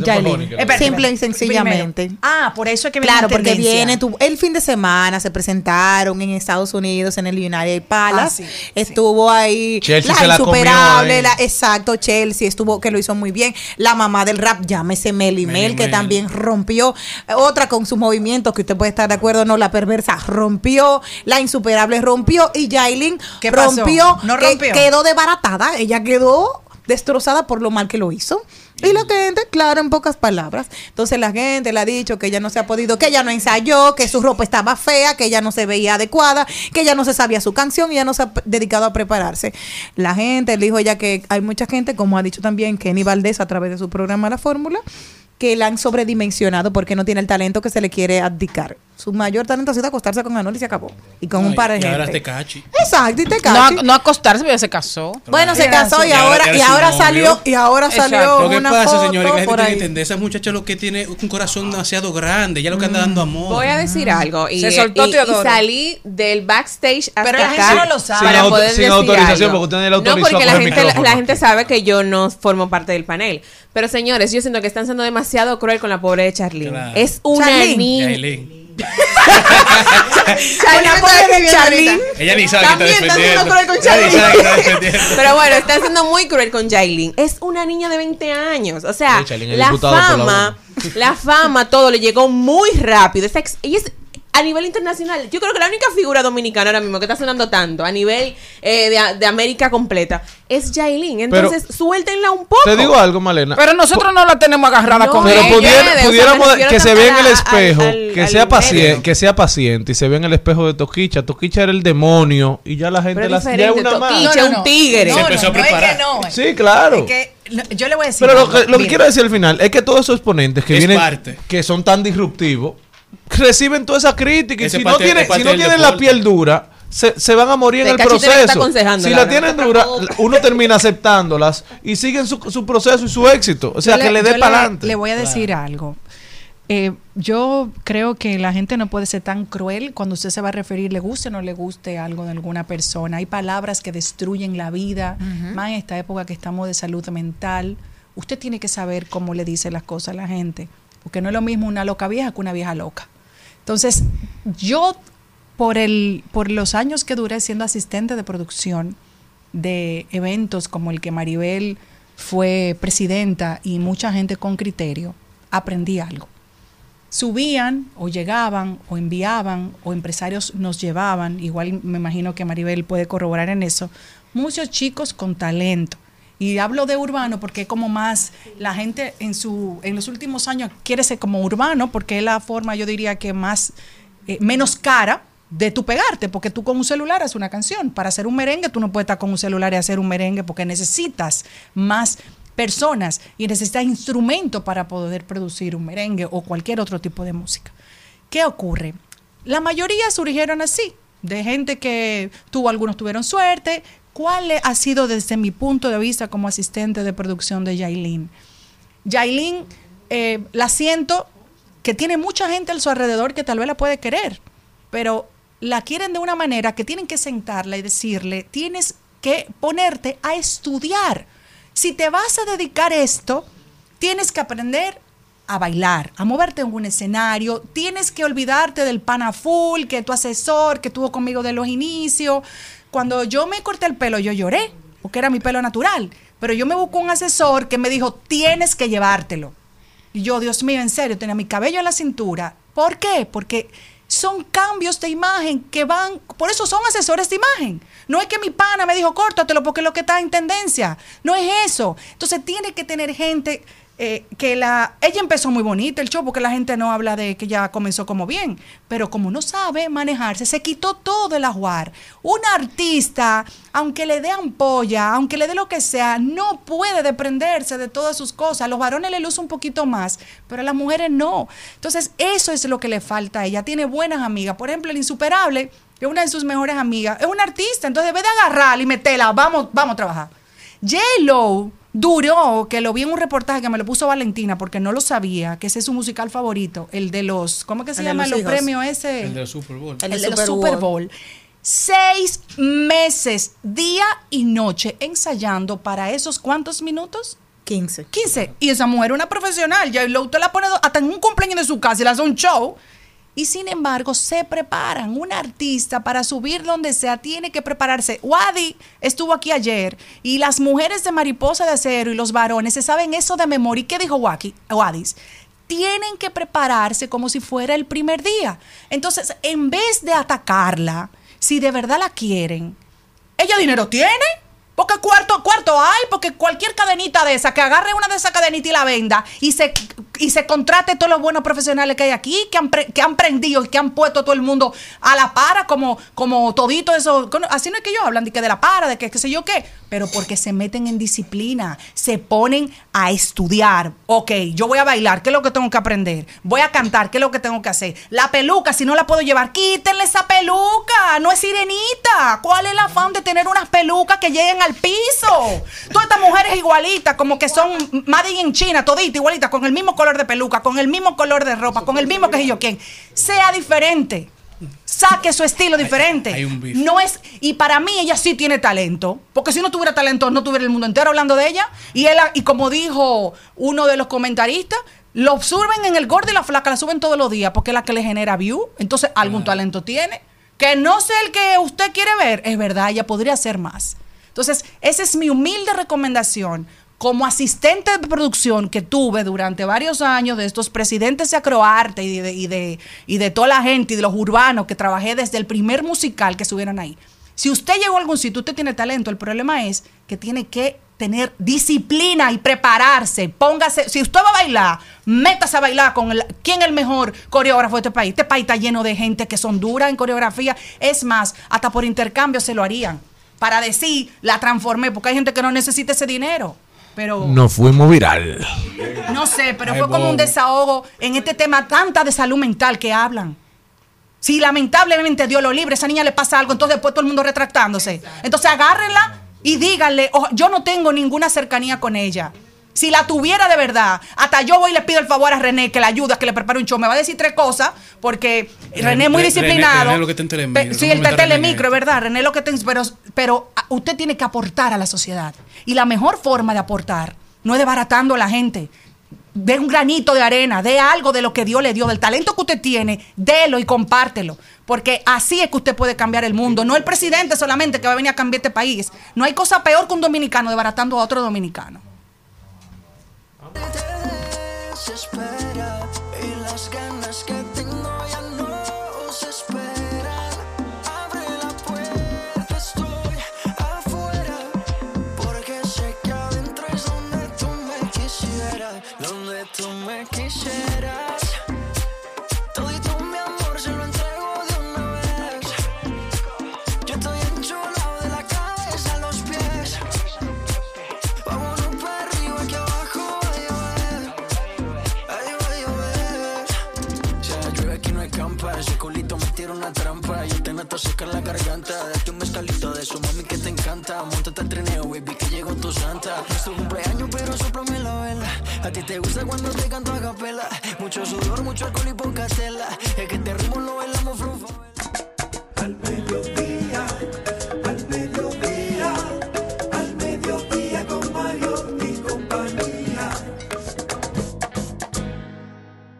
Yailin. Que Simple y sencillamente. Primero. Ah, por eso es que viene Claro, la porque viene tu, el fin de semana, se presentaron en Estados Unidos, en el United Palace. Ah, sí, estuvo ahí Chelsea la se la comió insuperable, ahí. la- exacto, Chelsea estuvo, que lo hizo muy bien. La mamá del rap, llámese Melly Melly Mel, que Mel. también rompió. Otra con sus movimientos, que usted puede estar de acuerdo no, la perversa rompió, la insuperable rompió y Yailin ¿Qué pasó? rompió, ¿No que rompió? quedó desbaratada. Ella quedó destrozada por lo mal que lo hizo. Y la gente, claro, en pocas palabras. Entonces la gente le ha dicho que ella no se ha podido, que ella no ensayó, que su ropa estaba fea, que ella no se veía adecuada, que ella no se sabía su canción y ella no se ha dedicado a prepararse. La gente le dijo ella que hay mucha gente, como ha dicho también Kenny Valdés a través de su programa La Fórmula, que la han sobredimensionado porque no tiene el talento que se le quiere abdicar. Su mayor talento ha sido acostarse con Anuel y se acabó. Y con No, un par de y ahora gente. te cachi. Exacto, y te No, cachi. a- no acostarse, pero ya se casó. Bueno, se Y casó y ahora- ahora, y y ahora ahora su salió, y ahora Exacto. salió Lo que una pasa, foto señores, que la gente por tiene ahí. que entender, esa muchacha lo que tiene un corazón demasiado grande, ya lo que anda dando amor. Voy a decir algo. Y, Se soltó y- y salí del backstage hasta Pero la acá gente no lo sabe. para Sin poder sin decir autorización, algo. porque usted ni le No, autorizó porque a la gente, la, gente sabe que yo no formo parte del panel. Pero señores, yo siento que están siendo demasiado cruel con la pobre de Charlene. Claro. Es una Charlene. niña. Una pobre de Charlene. Ella ni sabe que También está está siendo cruel con Charlene. Pero bueno, está siendo muy cruel con Jailin. Es una niña de 20 años. O sea, Sí, la la fama, la fama, todo le llegó muy rápido. Esa ex- ella es a nivel internacional. Yo creo que la única figura dominicana ahora mismo que está sonando tanto a nivel eh, de, de América completa es Jailin. Entonces, suéltenla un poco. Te digo algo, Malena. Pero nosotros no la tenemos agarrada No, con Pero ella pudiera- o sea, me pudiéramos que se vea en el espejo, al- que al sea paciente, que sea paciente y se vea en el espejo de Toquicha. Toquicha era el demonio y ya la gente Pero la diferente, una. Toquicha. No, un no, no. tigre. No, Se no, empezó a no, es preparar. que no. Sí, claro. Es que, no, yo le voy a decir. Pero lo que, lo que quiero decir al final es que todos esos exponentes que Es vienen, parte. que son tan disruptivos, reciben toda esa crítica y Ese si no tienen, si no tienen la piel dura, se, se van a morir en el proceso. Si la tienen dura, uno termina aceptándolas y siguen su, su proceso y su éxito. O sea, yo que le dé para adelante. Le voy a decir algo. Eh, yo creo que la gente no puede ser tan cruel cuando usted se va a referir, le guste o no le guste algo de alguna persona. Hay palabras que destruyen la vida, más en esta época que estamos de salud mental. Usted tiene que saber cómo le dice las cosas a la gente, porque no es lo mismo una loca vieja que una vieja loca. Entonces, yo, por, el, por los años que duré siendo asistente de producción de eventos como el que Maribel fue presidenta y mucha gente con criterio, aprendí algo. Subían o llegaban o enviaban o empresarios nos llevaban, igual me imagino que Maribel puede corroborar en eso, muchos chicos con talento. Y hablo de urbano porque como más la gente en su en los últimos años quiere ser como urbano porque es la forma yo diría que más eh, menos cara de tu pegarte, porque tú con un celular haces una canción. Para hacer un merengue, tú no puedes estar con un celular y hacer un merengue porque necesitas más personas y necesitas instrumentos para poder producir un merengue o cualquier otro tipo de música. ¿Qué ocurre? La mayoría surgieron así, de gente que tuvo, algunos tuvieron suerte. ¿Cuál ha sido desde mi punto de vista como asistente de producción de Yailin? Yailin, eh, la siento que tiene mucha gente a su alrededor que tal vez la puede querer, pero la quieren de una manera que tienen que sentarla y decirle, tienes que ponerte a estudiar. Si te vas a dedicar esto, tienes que aprender a bailar, a moverte en un escenario, tienes que olvidarte del pana full, que tu asesor, que tuvo conmigo de los inicios. Cuando yo me corté el pelo, yo lloré, porque era mi pelo natural, pero yo me busco un asesor que me dijo, tienes que llevártelo. Y yo, Dios mío, en serio, tenía mi cabello en la cintura. ¿Por qué? Porque son cambios de imagen que van, por eso son asesores de imagen. No es que mi pana me dijo, córtatelo porque es lo que está en tendencia. No es eso. Entonces tiene que tener gente eh, que la... Ella empezó muy bonita el show porque la gente no habla de que ya comenzó como bien, pero como no sabe manejarse, se quitó todo el ajuar. Un artista, aunque le dé ampolla, aunque le dé lo que sea, no puede desprenderse de todas sus cosas. A los varones le luce un poquito más, pero a las mujeres no. Entonces eso es lo que le falta a ella. Tiene buenas amigas. Por ejemplo, el insuperable, que es una de sus mejores amigas, es una artista, entonces debe de agarrarla y meterla, vamos, vamos a trabajar. J-Lo duró, que lo vi en un reportaje que me lo puso Valentina porque no lo sabía, que ese es su musical favorito, el de los, ¿cómo que se El llama? los Los premios ese. El del Super Bowl. El, El de los Super Super Bowl. Bowl. Seis meses, día y noche, ensayando para esos cuántos minutos? 15. 15. Y esa mujer es una profesional. Ya lo, usted la pone hasta en un cumpleaños de su casa y le hace un show. Y sin embargo, se preparan. Un artista para subir donde sea tiene que prepararse. Wadi estuvo aquí ayer y las mujeres de Mariposa de Acero y los varones se saben eso de memoria. ¿Y qué dijo Waki-? Tienen que prepararse como si fuera el primer día. Entonces, en vez de atacarla, si de verdad la quieren, ¿ella dinero tiene? Porque cuarto, cuarto hay, porque cualquier cadenita de esa, que agarre una de esas cadenitas y la venda y se, y se contrate todos los buenos profesionales que hay aquí, que han, que han prendido y que han puesto a todo el mundo a la para, como, como todito eso. Así no es que ellos hablan de que de la para, de que qué sé yo qué, pero porque se meten en disciplina, se ponen a estudiar. Ok, yo voy a bailar, ¿qué es lo que tengo que aprender? Voy a cantar, ¿qué es lo que tengo que hacer? La peluca, si no la puedo llevar, quítenle esa peluca, no es sirenita. ¿Cuál es el afán de tener unas pelucas que lleguen al piso? Todas estas mujeres igualitas, como que son made in China, toditas igualitas, con el mismo color de peluca, con el mismo color de ropa, con el mismo que yo quién. Sea diferente. Saque su estilo diferente. hay un beef. no es y para mí ella sí tiene talento, porque si no tuviera talento no tuviera el mundo entero hablando de ella y él y como dijo uno de los comentaristas lo suben en el gordo y la flaca la suben todos los días porque es la que le genera view, entonces algún talento tiene. Que no sea el que usted quiere ver, es verdad, ella podría hacer más. Entonces, esa es mi humilde recomendación como asistente de producción que tuve durante varios años de estos presidentes de Acroarte y de, y de, y de toda la gente y de los urbanos que trabajé desde el primer musical que subieron ahí. Si usted llegó a algún sitio, usted tiene talento, el problema es que tiene que tener disciplina y prepararse. Póngase, si usted va a bailar, métase a bailar con el, quién es el mejor coreógrafo de este país. Este país está lleno de gente que son duras en coreografía. Es más, hasta por intercambio se lo harían. Para decir, la transformé, porque hay gente que no necesita ese dinero. Pero Nos fuimos viral. no sé, pero Ay, fue como un desahogo en este tema tanta de salud mental que hablan. Si lamentablemente Dios lo libre, esa niña le pasa algo, entonces después todo el mundo retractándose. Entonces agárrenla y díganle, "Oh, yo no tengo ninguna cercanía con ella. Si la tuviera de verdad, hasta yo voy y le pido el favor a René que la ayuda, que le prepare un show. Me va a decir tres cosas, porque René es muy René- disciplinado. René lo que te en Telemicro, sí, el René telemicro, es verdad, René lo que te, pero, pero ah, usted tiene que aportar a la sociedad. Y la mejor forma de aportar no es desbaratando a la gente. De un granito de arena, de algo de lo que Dios le dio, del talento que usted tiene, délo y compártelo. Porque así es que usted puede cambiar el mundo. No el presidente solamente que va a venir a cambiar este país. No hay cosa peor que un dominicano desbaratando a otro dominicano. Donde tú me quisieras, te noto seca la garganta. Date un mezcalito de su mami que te encanta. Montate al trineo, baby, que llegó tu santa. Nuestro cumpleaños, pero soplame la vela. A ti te gusta cuando te canto a capela. Mucho sudor, mucho alcohol y poca tela. Es que este ritmo lo bailamos frufa. Al mediodía, al mediodía, al mediodía con Mario y compañía.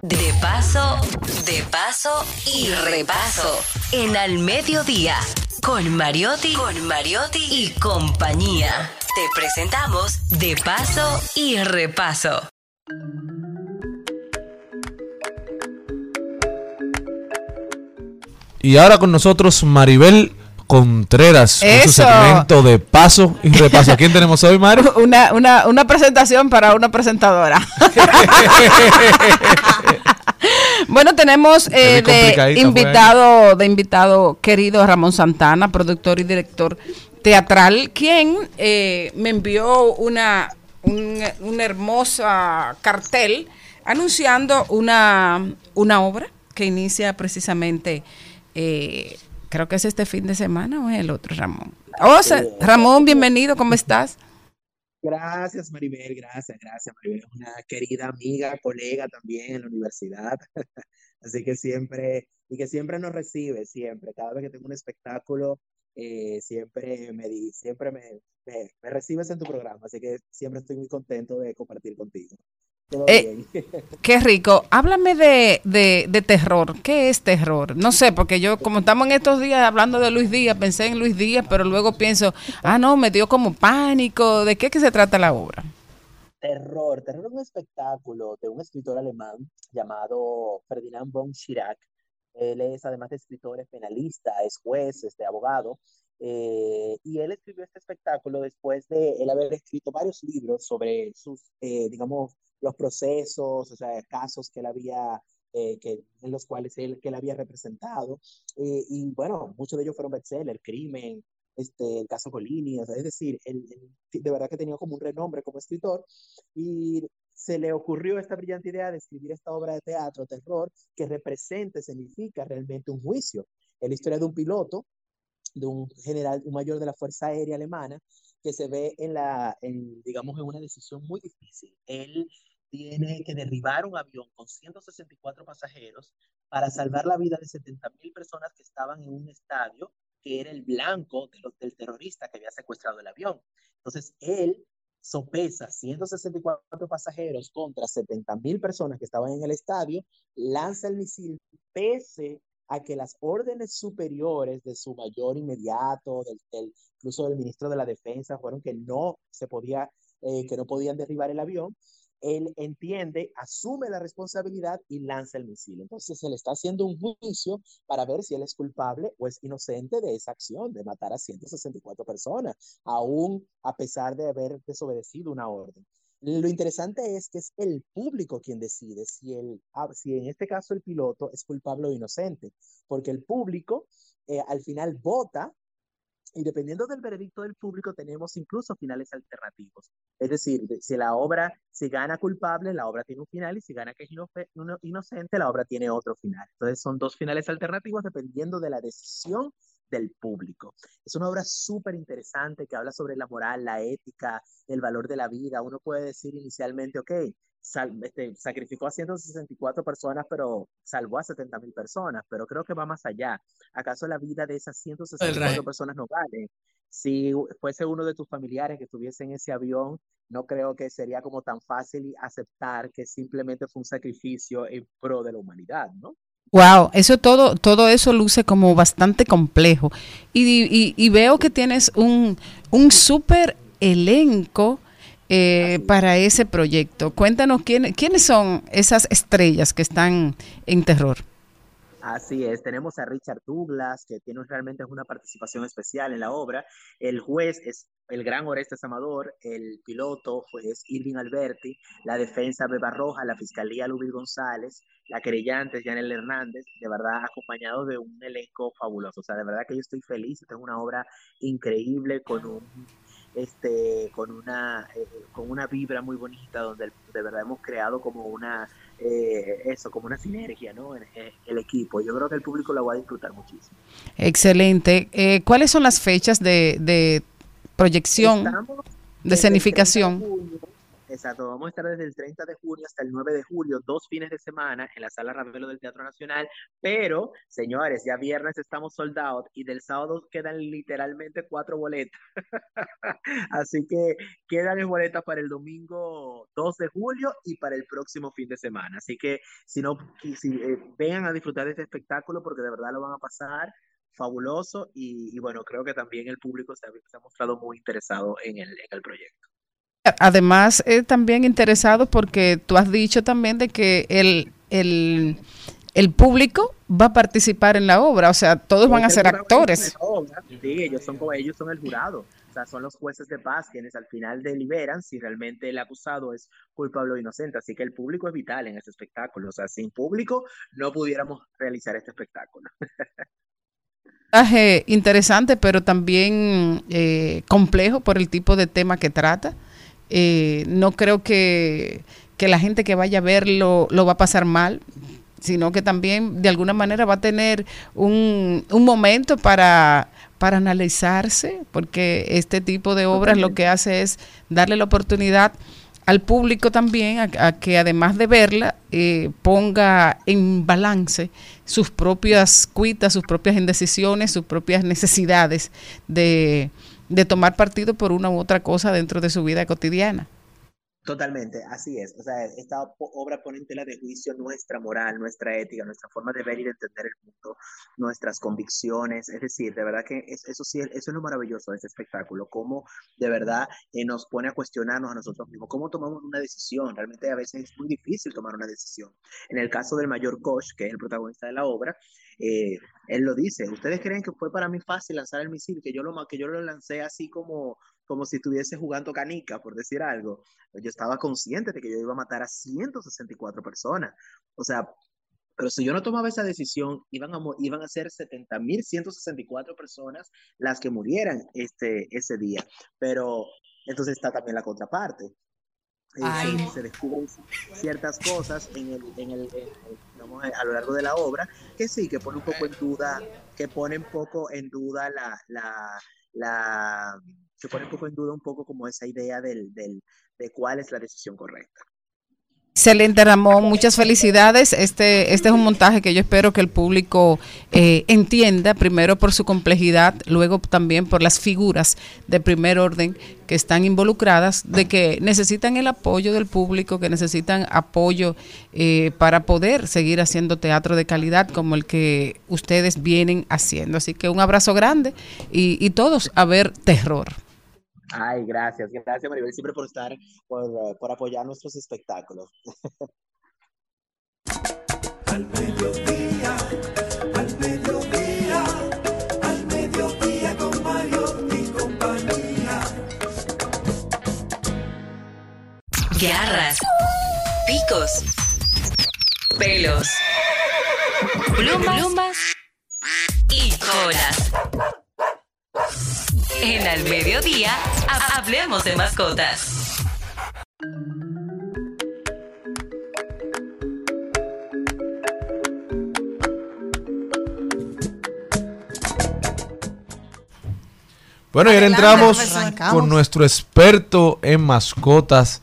De paso, de paso y repaso. En Al Mediodía, con Mariotti, con Mariotti y compañía. Te presentamos De paso y repaso. Y ahora con nosotros Maribel Contreras con su Eso. segmento de paso y repaso. ¿A quién tenemos hoy, Mario? <laughs> Una, una, una presentación para una presentadora. <laughs> bueno, tenemos eh, de complicadita, invitado, de invitado querido Ramón Santana, productor y director teatral, quien eh, me envió una, un, una hermosa cartel anunciando una, una obra que inicia precisamente, eh, creo que es este fin de semana o es el otro, Ramón. Oh, se- Ramón, bienvenido, ¿cómo estás? Gracias, Maribel, gracias, gracias, Maribel. Una querida amiga, colega también en la universidad. <laughs> Así que siempre, y que siempre nos recibe, siempre. Cada vez que tengo un espectáculo, eh, siempre me di, siempre me, me, me recibes en tu programa, así que siempre estoy muy contento de compartir contigo. Eh. <laughs> Qué rico. Háblame de, de, de terror. ¿Qué es terror? No sé, porque yo, como estamos en estos días hablando de Luis Díaz, pensé en Luis Díaz, pero luego pienso, ah, no, me dio como pánico. ¿De qué que se trata la obra? Terror. Terror es un espectáculo de un escritor alemán llamado Ferdinand von Schirach. Él es además de escritor, es penalista, es juez, es de abogado. eh, y él escribió este espectáculo después de él haber escrito varios libros sobre sus, eh, digamos, los procesos, o sea, casos que él había, eh, que, en los cuales él, que él había representado. Eh, y bueno, muchos de ellos fueron bestseller, Crimen, este, el caso Golini, o sea, es decir, él, él de verdad que tenía como un renombre como escritor y se le ocurrió esta brillante idea de escribir esta obra de teatro, terror, que represente, significa realmente un juicio. Es la historia de un piloto, de un general, un mayor de la Fuerza Aérea Alemana, que se ve en la, digamos, en una decisión muy difícil. Él tiene que derribar un avión con 164 pasajeros para salvar la vida de 70 mil personas que estaban en un estadio que era el blanco de los, del terrorista que había secuestrado el avión. Entonces, él sopesa 164 pasajeros contra 70 mil personas que estaban en el estadio, lanza el misil pese a que las órdenes superiores de su mayor inmediato, del, del, incluso del ministro de la Defensa, fueron que no se podía, eh, que no podían derribar el avión, él entiende, asume la responsabilidad y lanza el misil. Entonces se le está haciendo un juicio para ver si él es culpable o es inocente de esa acción, de matar a 164 personas, aún a pesar de haber desobedecido una orden. Lo interesante es que es el público quien decide si, el, si en este caso el piloto es culpable o inocente, porque el público eh, al final vota y dependiendo del veredicto del público tenemos incluso finales alternativos. Es decir, si la obra, si gana culpable, la obra tiene un final y si gana que es inocente, la obra tiene otro final. Entonces son dos finales alternativos dependiendo de la decisión del público. Es una obra súper interesante que habla sobre la moral, la ética, el valor de la vida. Uno puede decir inicialmente, ok, sal, este, sacrificó a 164 personas, pero salvó a 70 mil personas, pero creo que va más allá. ¿Acaso la vida de esas 164 personas no vale? Si fuese uno de tus familiares que estuviese en ese avión, no creo que sería como tan fácil aceptar que simplemente fue un sacrificio en pro de la humanidad, ¿no? Wow, eso todo, todo eso luce como bastante complejo. Y, y, veo que tienes un, un súper elenco eh, para ese proyecto. Cuéntanos quién, quiénes son esas estrellas que están en terror. Así es, tenemos a Richard Douglas, que tiene realmente una participación especial en la obra. El juez es el gran Orestes Amador, el piloto es Irving Alberti, la defensa Beba Roja, la fiscalía Lubil González, la querellante Janel Hernández, de verdad acompañado de un elenco fabuloso. O sea, de verdad que yo estoy feliz, tengo una obra increíble con un este, con una, eh, con una vibra muy bonita donde de verdad hemos creado como una, eh, eso, como una sinergia, ¿no? En, en, el equipo. Yo creo que el público lo va a disfrutar muchísimo. Excelente. Eh, ¿Cuáles son las fechas de, de proyección, Estamos de escenificación? Exacto, vamos a estar desde el 30 de junio hasta el 9 de julio, dos fines de semana en la sala Ravelo del Teatro Nacional, pero señores, ya viernes estamos soldados y del sábado quedan literalmente cuatro boletas. <laughs> Así que quedan en boletas para el domingo 2 de julio y para el próximo fin de semana. Así que si no, si, eh, vengan a disfrutar de este espectáculo porque de verdad lo van a pasar fabuloso y, y bueno, creo que también el público se ha, se ha mostrado muy interesado en el, en el proyecto. Además, eh, también interesado porque tú has dicho también de que el, el, el público va a participar en la obra, o sea, todos van a ser actores. Sí, ellos son como ellos son el jurado, o sea, son los jueces de paz quienes al final deliberan si realmente el acusado es culpable o inocente, así que el público es vital en este espectáculo, o sea, sin público no pudiéramos realizar este espectáculo. interesante, pero también eh, complejo por el tipo de tema que trata. Eh, no creo que, que, la gente que vaya a verlo lo va a pasar mal, sino que también de alguna manera va a tener un, un momento para, para analizarse, porque este tipo de obras lo que hace es darle la oportunidad al público también a, a que además de verla eh, ponga en balance sus propias cuitas, sus propias indecisiones, sus propias necesidades de, de tomar partido por una u otra cosa dentro de su vida cotidiana. Totalmente, así es. O sea, esta obra pone en tela de juicio nuestra moral, nuestra ética, nuestra forma de ver y de entender el mundo, nuestras convicciones. Es decir, de verdad que es- eso sí, eso es lo maravilloso de este espectáculo, cómo de verdad eh, nos pone a cuestionarnos a nosotros mismos, cómo tomamos una decisión. Realmente a veces es muy difícil tomar una decisión. En el caso del mayor Koch, que es el protagonista de la obra, eh, él lo dice, ¿ustedes creen que fue para mí fácil lanzar el misil? Que yo lo, que yo lo lancé así como, como si estuviese jugando canica, por decir algo. Yo estaba consciente de que yo iba a matar a 164 personas. O sea, pero si yo no tomaba esa decisión, iban a, iban a ser 70.164 personas las que murieran este, ese día. Pero entonces está también la contraparte. Eh, Ay. se, se descubren ciertas cosas en el, en el, en el- digamos, a lo largo de la obra que sí, que pone un poco en duda, que pone un poco en duda la, la, la, que pone un poco en duda un poco como esa idea del, del, de cuál es la decisión correcta. Excelente, Ramón. Muchas felicidades. Este, este es un montaje que yo espero que el público eh, entienda, primero por su complejidad, luego también por las figuras de primer orden que están involucradas, de que necesitan el apoyo del público, que necesitan apoyo eh, para poder seguir haciendo teatro de calidad como el que ustedes vienen haciendo. Así que un abrazo grande y, y todos a ver terror. Ay, gracias, gracias Maribel, siempre por estar, por, eh, por apoyar nuestros espectáculos. Al mediodía, al mediodía, al mediodía con Mario y compañía. Garras, picos, pelos, plumas, plumas y colas. En Al Mediodía, ha- hablemos de mascotas. Bueno, y ahora entramos con nuestro experto en mascotas,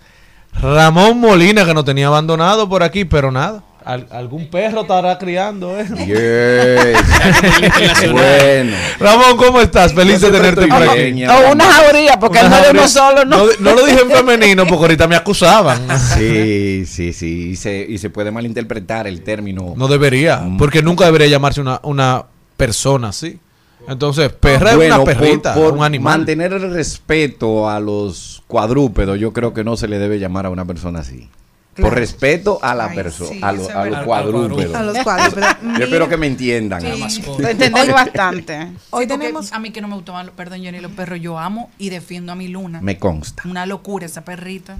Ramón Molina, que nos tenía abandonado por aquí, pero nada. Al- algún perro estará criando, ¿eh? <laughs> bueno. Ramón, ¿cómo estás? Feliz de tenerte por aquí. O una jauría, porque Una él no es de uno jauría. solo, ¿no? No, lo dije en femenino porque ahorita me acusaban. <laughs> Sí, sí, sí. Y se, y se puede malinterpretar el término. No debería, porque nunca debería llamarse una, una persona así. Entonces, perra es Bueno, una por- perrita, por un animal. Mantener el respeto a los cuadrúpedos, yo creo que no se le debe llamar a una persona así. Por respeto a la persona, sí, a, lo- los cuadrúpedos. A los <laughs> cuadrúpedos. Yo espero que me entiendan. Lo entendemos bastante. Hoy tenemos a mí que no me gustaban los, perdón, Jenny, los perros yo amo y defiendo a mi luna. Me consta. Una locura esa perrita.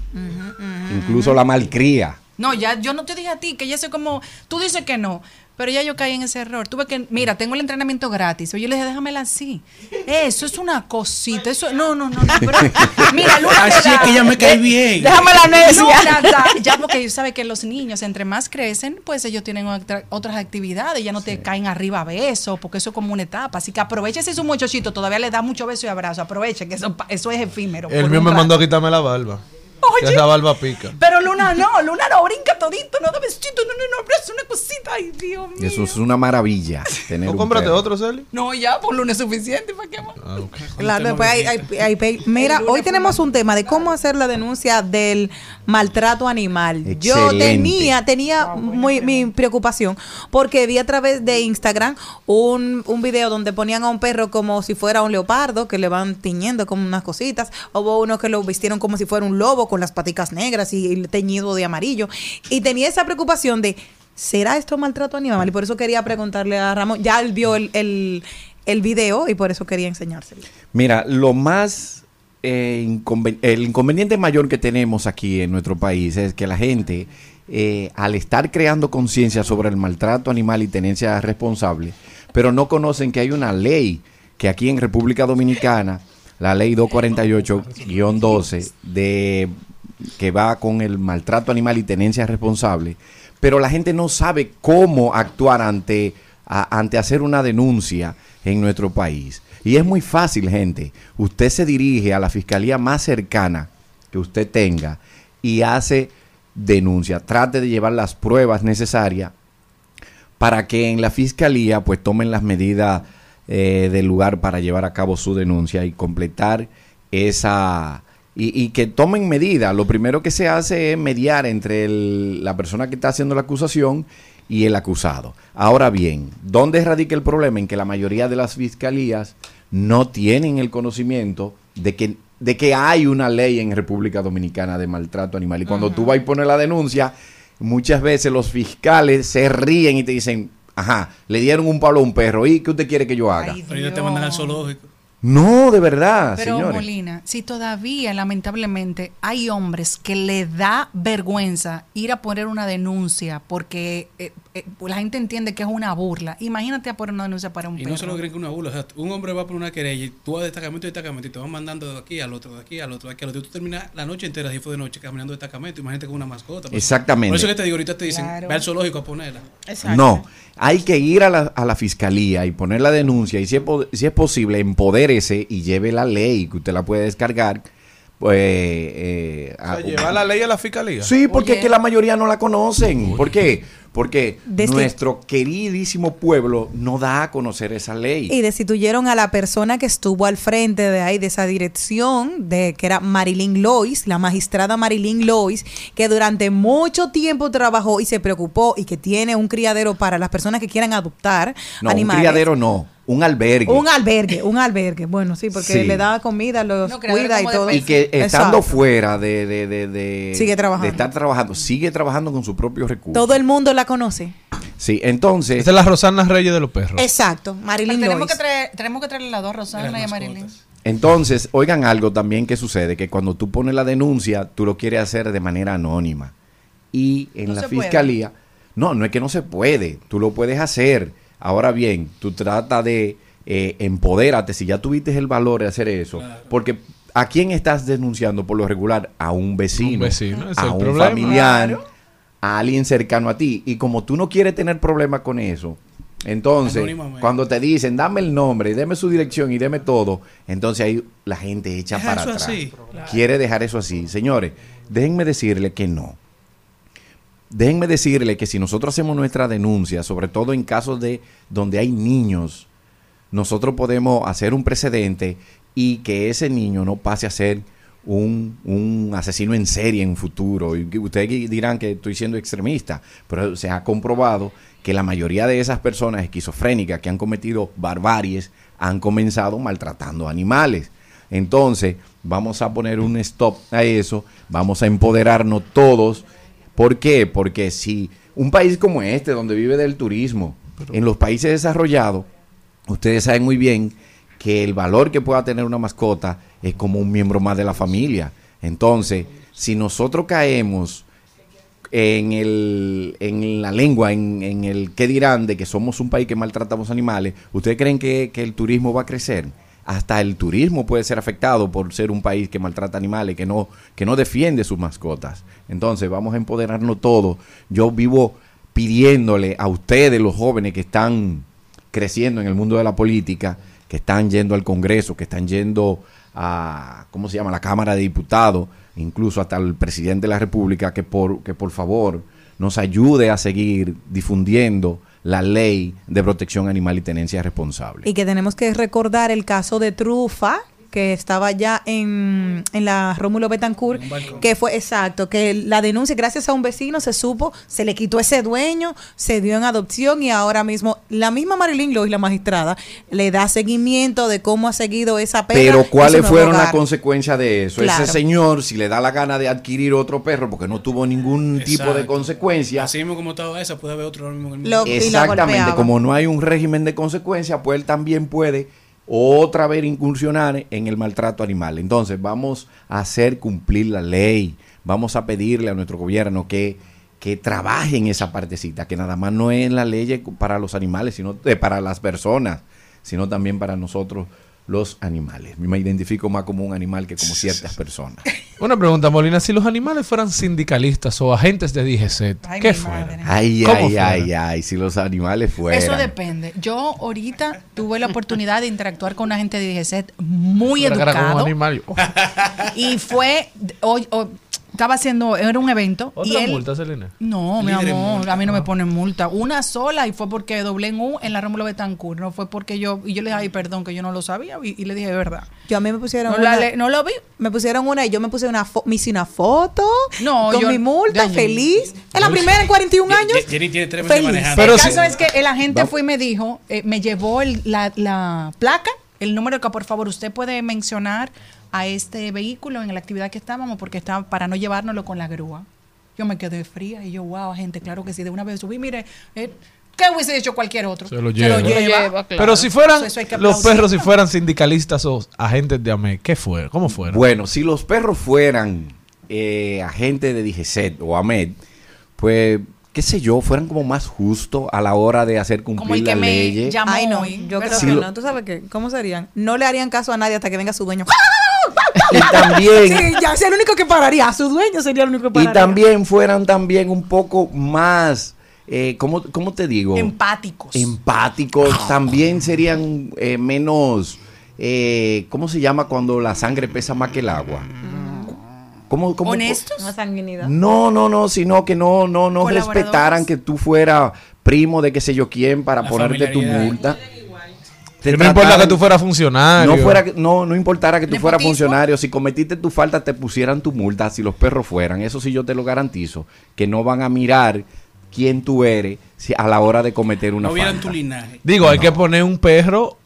Incluso ujú. la malcría. No, ya yo no te dije a ti que ya sé como tú dices que no, pero ya yo caí en ese error. Tuve que, mira, tengo el entrenamiento gratis. Oye, yo le dije, déjamela así. Eso es una cosita, eso no, no, no, no, pero <laughs> mira, Luna Así es que ella me cae bien. Déjame la necia. Luna da- ya porque sabe que los niños entre más crecen, pues ellos tienen otra- otras actividades, ya no te caen arriba a besos, porque eso es como una etapa. Así que aproveche si su muchachito todavía le da mucho beso y abrazo, aproveche que eso, pa- eso es efímero. El mío me rato. mandó a quitarme la barba. Que Oye. esa barba pica. Pero Luna no, Luna no brinca todito, no da besito, no, no, no, abrazo, una cosita, ay Dios mío. Eso es una maravilla. <laughs> Tener ¿No un cómprate perro. otro, Celi? No, ya, por lunes es suficiente, ¿para qué más? Claro, después hay, hay- hay pe- Mira, hoy tenemos un tema de cómo hacer la denuncia del maltrato animal. Yo Excelente. tenía, tenía muy, mi preocupación porque vi a través de Instagram un, un video donde ponían a un perro como si fuera un leopardo, que le van tiñendo como unas cositas. Hubo uno que lo vistieron como si fuera un lobo con las paticas negras y el teñido de amarillo. Y tenía esa preocupación de, ¿será esto maltrato animal? Y por eso quería preguntarle a Ramón, ya él vio el, el, video y por eso quería enseñárselo. Mira, lo más eh, el inconveniente mayor que tenemos aquí en nuestro país es que la gente, eh, al estar creando conciencia sobre el maltrato animal y tenencia responsable, pero no conocen que hay una ley que aquí en República Dominicana, la ley 248-12 de que va con el maltrato animal y tenencia responsable, pero la gente no sabe cómo actuar ante, ante hacer una denuncia en nuestro país. Y es muy fácil, gente. Usted se dirige a la fiscalía más cercana que usted tenga y hace denuncia. Trate de llevar las pruebas necesarias para que en la fiscalía pues tomen las medidas eh, del lugar para llevar a cabo su denuncia y completar esa y, y que tomen medidas. Lo primero que se hace es mediar entre el- la persona que está haciendo la acusación y el acusado. Ahora bien, ¿dónde radica el problema? En que la mayoría de las fiscalías no tienen el conocimiento de que, de que hay una ley en República Dominicana de maltrato animal. Y cuando tú vas y pones la denuncia, muchas veces los fiscales se ríen y te dicen, ajá, le dieron un palo a un perro. ¿Y qué usted quiere que yo haga? Te mandan al zoológico. No, de verdad, Pero señores. Molina, si todavía lamentablemente hay hombres que le da vergüenza ir a poner una denuncia porque eh, eh, la gente entiende que es una burla, imagínate a poner una denuncia para un Y perro. no se lo creen que una burla. O sea, un hombre va por una querella y tú vas de destacamento a destacamento y te van mandando de aquí al otro, de aquí al otro, de aquí al otro. Y tú terminas la noche entera, si fue de noche, caminando de destacamento. Imagínate con una mascota. Por eso- Exactamente. Por eso que te digo, ahorita te dicen, Claro. ve al zoológico a ponerla. No, hay que ir a la, a la fiscalía y poner la denuncia y si es, si es posible, y lleve la ley que usted la puede descargar. Pues, eh, O sea, a- llevar la ley a la fiscalía. Sí, porque es que la mayoría no la conocen. ¿Por qué? Porque Desde- nuestro queridísimo pueblo no da a conocer esa ley. Y destituyeron a la persona que estuvo al frente de ahí, de esa dirección, de que era Marilyn Lois, la magistrada Marilyn Lois, que durante mucho tiempo trabajó y se preocupó y que tiene un criadero para las personas que quieran adoptar no, animales. un criadero no, un albergue. Un albergue, un albergue. Bueno, sí, porque Sí. le da comida, los cuida y todo. y que estando Exacto. fuera de, de, de, de- Sigue trabajando. de estar trabajando, sigue trabajando con sus propios recursos. Todo el mundo la conoce. Sí, entonces. Esta es la Rosana Reyes de los perros. Exacto, Pero Marilyn tenemos Lois. que, traer, tenemos que traerle las dos a Rosana y a Marilyn. Entonces, oigan algo también que sucede, que cuando tú pones la denuncia, tú lo quieres hacer de manera anónima. Y en No la puede. fiscalía, no, no es que no se puede, tú lo puedes hacer. Ahora bien, tú trata de eh, empodérate, si ya tuviste el valor de hacer eso, porque ¿a quién estás denunciando por lo regular? A un vecino, Un a un problema. familiar, a alguien cercano a ti. Y como tú no quieres tener problemas con eso, entonces, cuando te dicen, dame el nombre, deme su dirección y deme todo, entonces ahí la gente echa Deja para eso atrás. así. Quiere dejar eso así. Señores, déjenme decirle que no. Déjenme decirle que si nosotros hacemos nuestra denuncia, sobre todo en casos de donde hay niños, nosotros podemos hacer un precedente y que ese niño no pase a ser un, un asesino en serie en futuro. Y ustedes dirán que estoy siendo extremista, pero se ha comprobado que la mayoría de esas personas esquizofrénicas que han cometido barbaries han comenzado maltratando animales. Entonces, vamos a poner un stop a eso, vamos a empoderarnos todos. ¿Por qué? Porque si un país como este, donde vive del turismo, en los países desarrollados, ustedes saben muy bien que el valor que pueda tener una mascota es como un miembro más de la familia. Entonces, si nosotros caemos en, el, en la lengua, en, en el qué dirán de que somos un país que maltratamos animales, ¿ustedes creen que, que el turismo va a crecer? Hasta el turismo puede ser afectado por ser un país que maltrata animales, que no, que no defiende sus mascotas. Entonces, vamos a empoderarnos todos. Yo vivo pidiéndole a ustedes, los jóvenes que están creciendo en el mundo de la política, que están yendo al Congreso, que están yendo a, ¿cómo se llama?, la Cámara de Diputados, incluso hasta el presidente de la República, que por, que por favor nos ayude a seguir difundiendo la ley de protección animal y tenencia responsable. Y que tenemos que recordar el caso de Trufa, que estaba ya en, en la Rómulo Betancourt, que fue exacto, que la denuncia, gracias a un vecino, se supo, se le quitó ese dueño, se dio en adopción y ahora mismo la misma Marilyn Lois, la magistrada, le da seguimiento de cómo ha seguido esa perra. Pero ¿cuáles fueron las consecuencias de eso? Claro. Ese señor, si le da la gana de adquirir otro perro porque no tuvo ningún tipo de consecuencia, Así mismo como estaba esa, puede haber otro mismo en el Lo- Exactamente, como no hay un régimen de consecuencia, pues él también puede otra vez incursionar en el maltrato animal. Entonces, vamos a hacer cumplir la ley, vamos a pedirle a nuestro gobierno que, que trabaje en esa partecita, que nada más no es la ley para los animales, sino para las personas, sino también para nosotros los animales. Me identifico más como un animal que como ciertas personas. <laughs> Una pregunta, Molina. Si los animales fueran sindicalistas o agentes de DGC, Ay, ¿qué mi fuera? madre. Ay, ¿Cómo ay, fuera? ay, ay, si los animales fueran. Eso depende. Yo ahorita tuve la oportunidad de interactuar con un agente de DGCET muy como educado. un animal. Y fue, hoy, estaba haciendo, era un evento. y ¿Otra él, multa, Selena? No, mi amor, multa. a mí no me ponen multa. Una sola y fue porque doblé en U en la Rómulo Betancourt. No fue porque yo, y yo le dije, ay, perdón, que yo no lo sabía. Y, y le dije, de verdad. Yo a mí me pusieron No una, la no lo vi. Me pusieron una y yo me puse una fo- me hice una foto No, con yo- mi multa, yo- feliz. Es la primera en 41 años. Jenny tiene tres meses Feliz. manejando. el caso es que el agente fue y me dijo, eh, me llevó el- la, la placa, el número que por favor usted puede mencionar a este vehículo en la actividad que estábamos porque estaba para no llevárnoslo con la grúa. Yo me quedé fría y yo, wow, gente, claro que sí, de una vez subí, mire, eh, ¿qué hubiese hecho cualquier otro? Se lo lleva. lleva. Pero si fueran Eso los perros, si fueran sindicalistas o agentes de AME, ¿qué fue? ¿Cómo fueron? Bueno, si los perros fueran eh, agentes de DGCET o AMED, pues, qué sé yo, fueran como más justos a la hora de hacer cumplir las leyes. Ay, no, yo creo que lo- no. ¿Tú sabes qué? ¿Cómo serían? No le harían caso a nadie hasta que venga su dueño. <laughs> Y también, Sí, ya es el único que pararía. A su dueño sería el único que y pararía. también fueran también un poco más, eh, ¿cómo, cómo te digo? Empáticos. Empáticos. También serían eh, menos, eh, ¿cómo se llama cuando la sangre pesa más que el agua? ¿Cómo, cómo. No, no, no, sino que no, no, no respetaran que tú fueras primo de qué sé yo quién para La ponerte tu multa. Que no importa que tú fueras funcionario. No, fuera, no, no importara que tú fueras funcionario. Si cometiste tu falta, te pusieran tu multa. Si los perros fueran, eso sí yo te lo garantizo. Que no van a mirar quién tú eres si- a la hora de cometer una No vieran falta. tu linaje. Digo, hay que poner un perro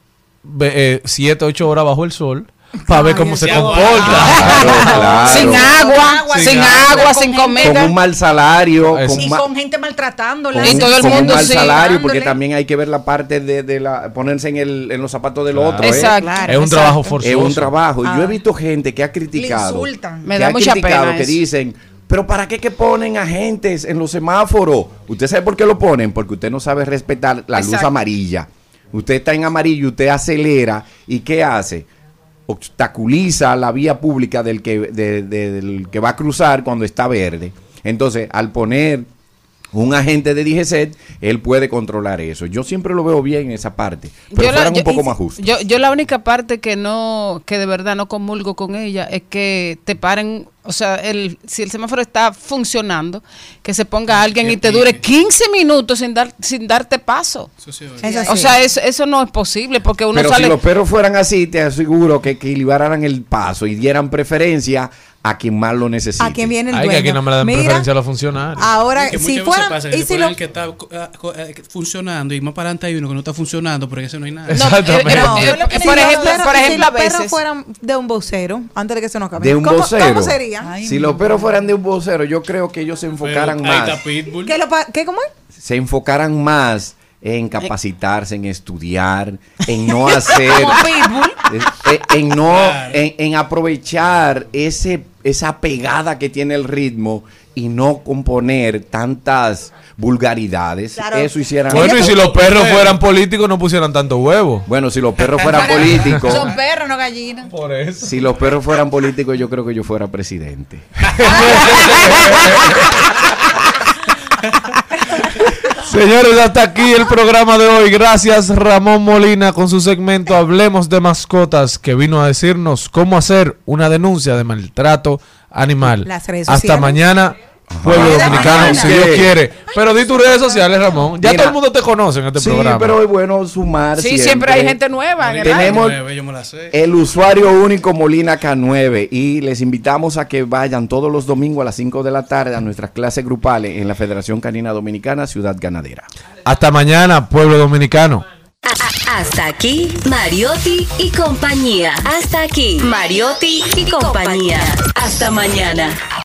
7, 8 horas bajo el sol para ver cómo se comporta. Claro, Sin agua, sin agua, sin Con comida. un mal salario. Y Con, ma- con gente maltratándola. con un- todo el con un mundo mal sí, salario, porque también hay que ver la parte de, de la ponerse en, el, en los zapatos del Claro. otro. ¿eh? Exacto. Claro, Es un exacto. trabajo forzoso. Es un trabajo. Y Ah. yo he visto gente que ha criticado. Le insultan. Me da ha mucha criticado, pena que eso. dicen, pero ¿para qué que ponen agentes en los semáforos? ¿Usted sabe por qué lo ponen? Porque usted no sabe respetar la luz amarilla. Usted está en amarillo, usted acelera y ¿qué hace? Obstaculiza la vía pública del que, de- de- del que va a cruzar cuando está verde. Entonces, al poner un agente de DGCET, él puede controlar eso. Yo siempre lo veo bien en esa parte, pero Yo la- fueran yo- un poco y- más justos. Yo, yo la única parte que no, que de verdad no comulgo con ella es que te paren, o sea, el, si el semáforo está funcionando, que se ponga alguien y te dure 15 minutos sin dar, sin darte paso. O sea, eso, eso no es posible porque uno Pero sale. si los perros fueran así, te aseguro que equilibraran el paso y dieran preferencia a quien más lo necesite. A quien viene el Ay, que dueño. aquí no me dan Mira, preferencia a los funcionarios. Ahora, Y que si fueran. pasa que y se si lo- el que está ah, eh, funcionando y más para adelante hay uno que no está funcionando, pero ese no hay nada. Exactamente. No, eh, que eh, digo, por ejemplo- pero por si ejemplo, los a veces- perros fueran de un vocero, antes de que se nos acabe. De un ¿cómo, vocero. ¿Cómo sería? si los perros fueran de un vocero, yo creo que ellos se enfocaran Ahí más. está Pitbull. ¿Qué, lo ¿Qué, cómo es? se enfocaran más en capacitarse, en estudiar, en no <laughs> hacer, eh, en no, en, en aprovechar ese, esa pegada que tiene el ritmo y no componer tantas vulgaridades. Claro. Eso hicieran. Bueno, y si los perros fueran políticos no pusieran tanto huevo. Bueno, si los perros fueran <laughs> políticos, Son perros, no gallinas. Por eso. si los perros fueran políticos, yo creo que yo fuera presidente. <laughs> <laughs> Señores, hasta aquí el programa de hoy. Gracias Ramón Molina con su segmento Hablemos de mascotas que vino a decirnos cómo hacer una denuncia de maltrato animal. Las redes Hasta mañana. Pueblo dominicano, si Dios quiere. Pero di tus redes sociales, Ramón. Ya Mira. todo el mundo te conoce en este Sí, programa. pero es bueno sumar. Sí, siempre hay gente nueva en el Tenemos Nueve, yo me la sé. el usuario único Molina K9 y les invitamos a que vayan todos los domingos a las 5 de la tarde a nuestras clases grupales en la Federación Canina Dominicana Ciudad Ganadera. Hasta mañana, pueblo dominicano. Hasta aquí, Mariotti y compañía. Hasta aquí, Mariotti y compañía. Hasta mañana.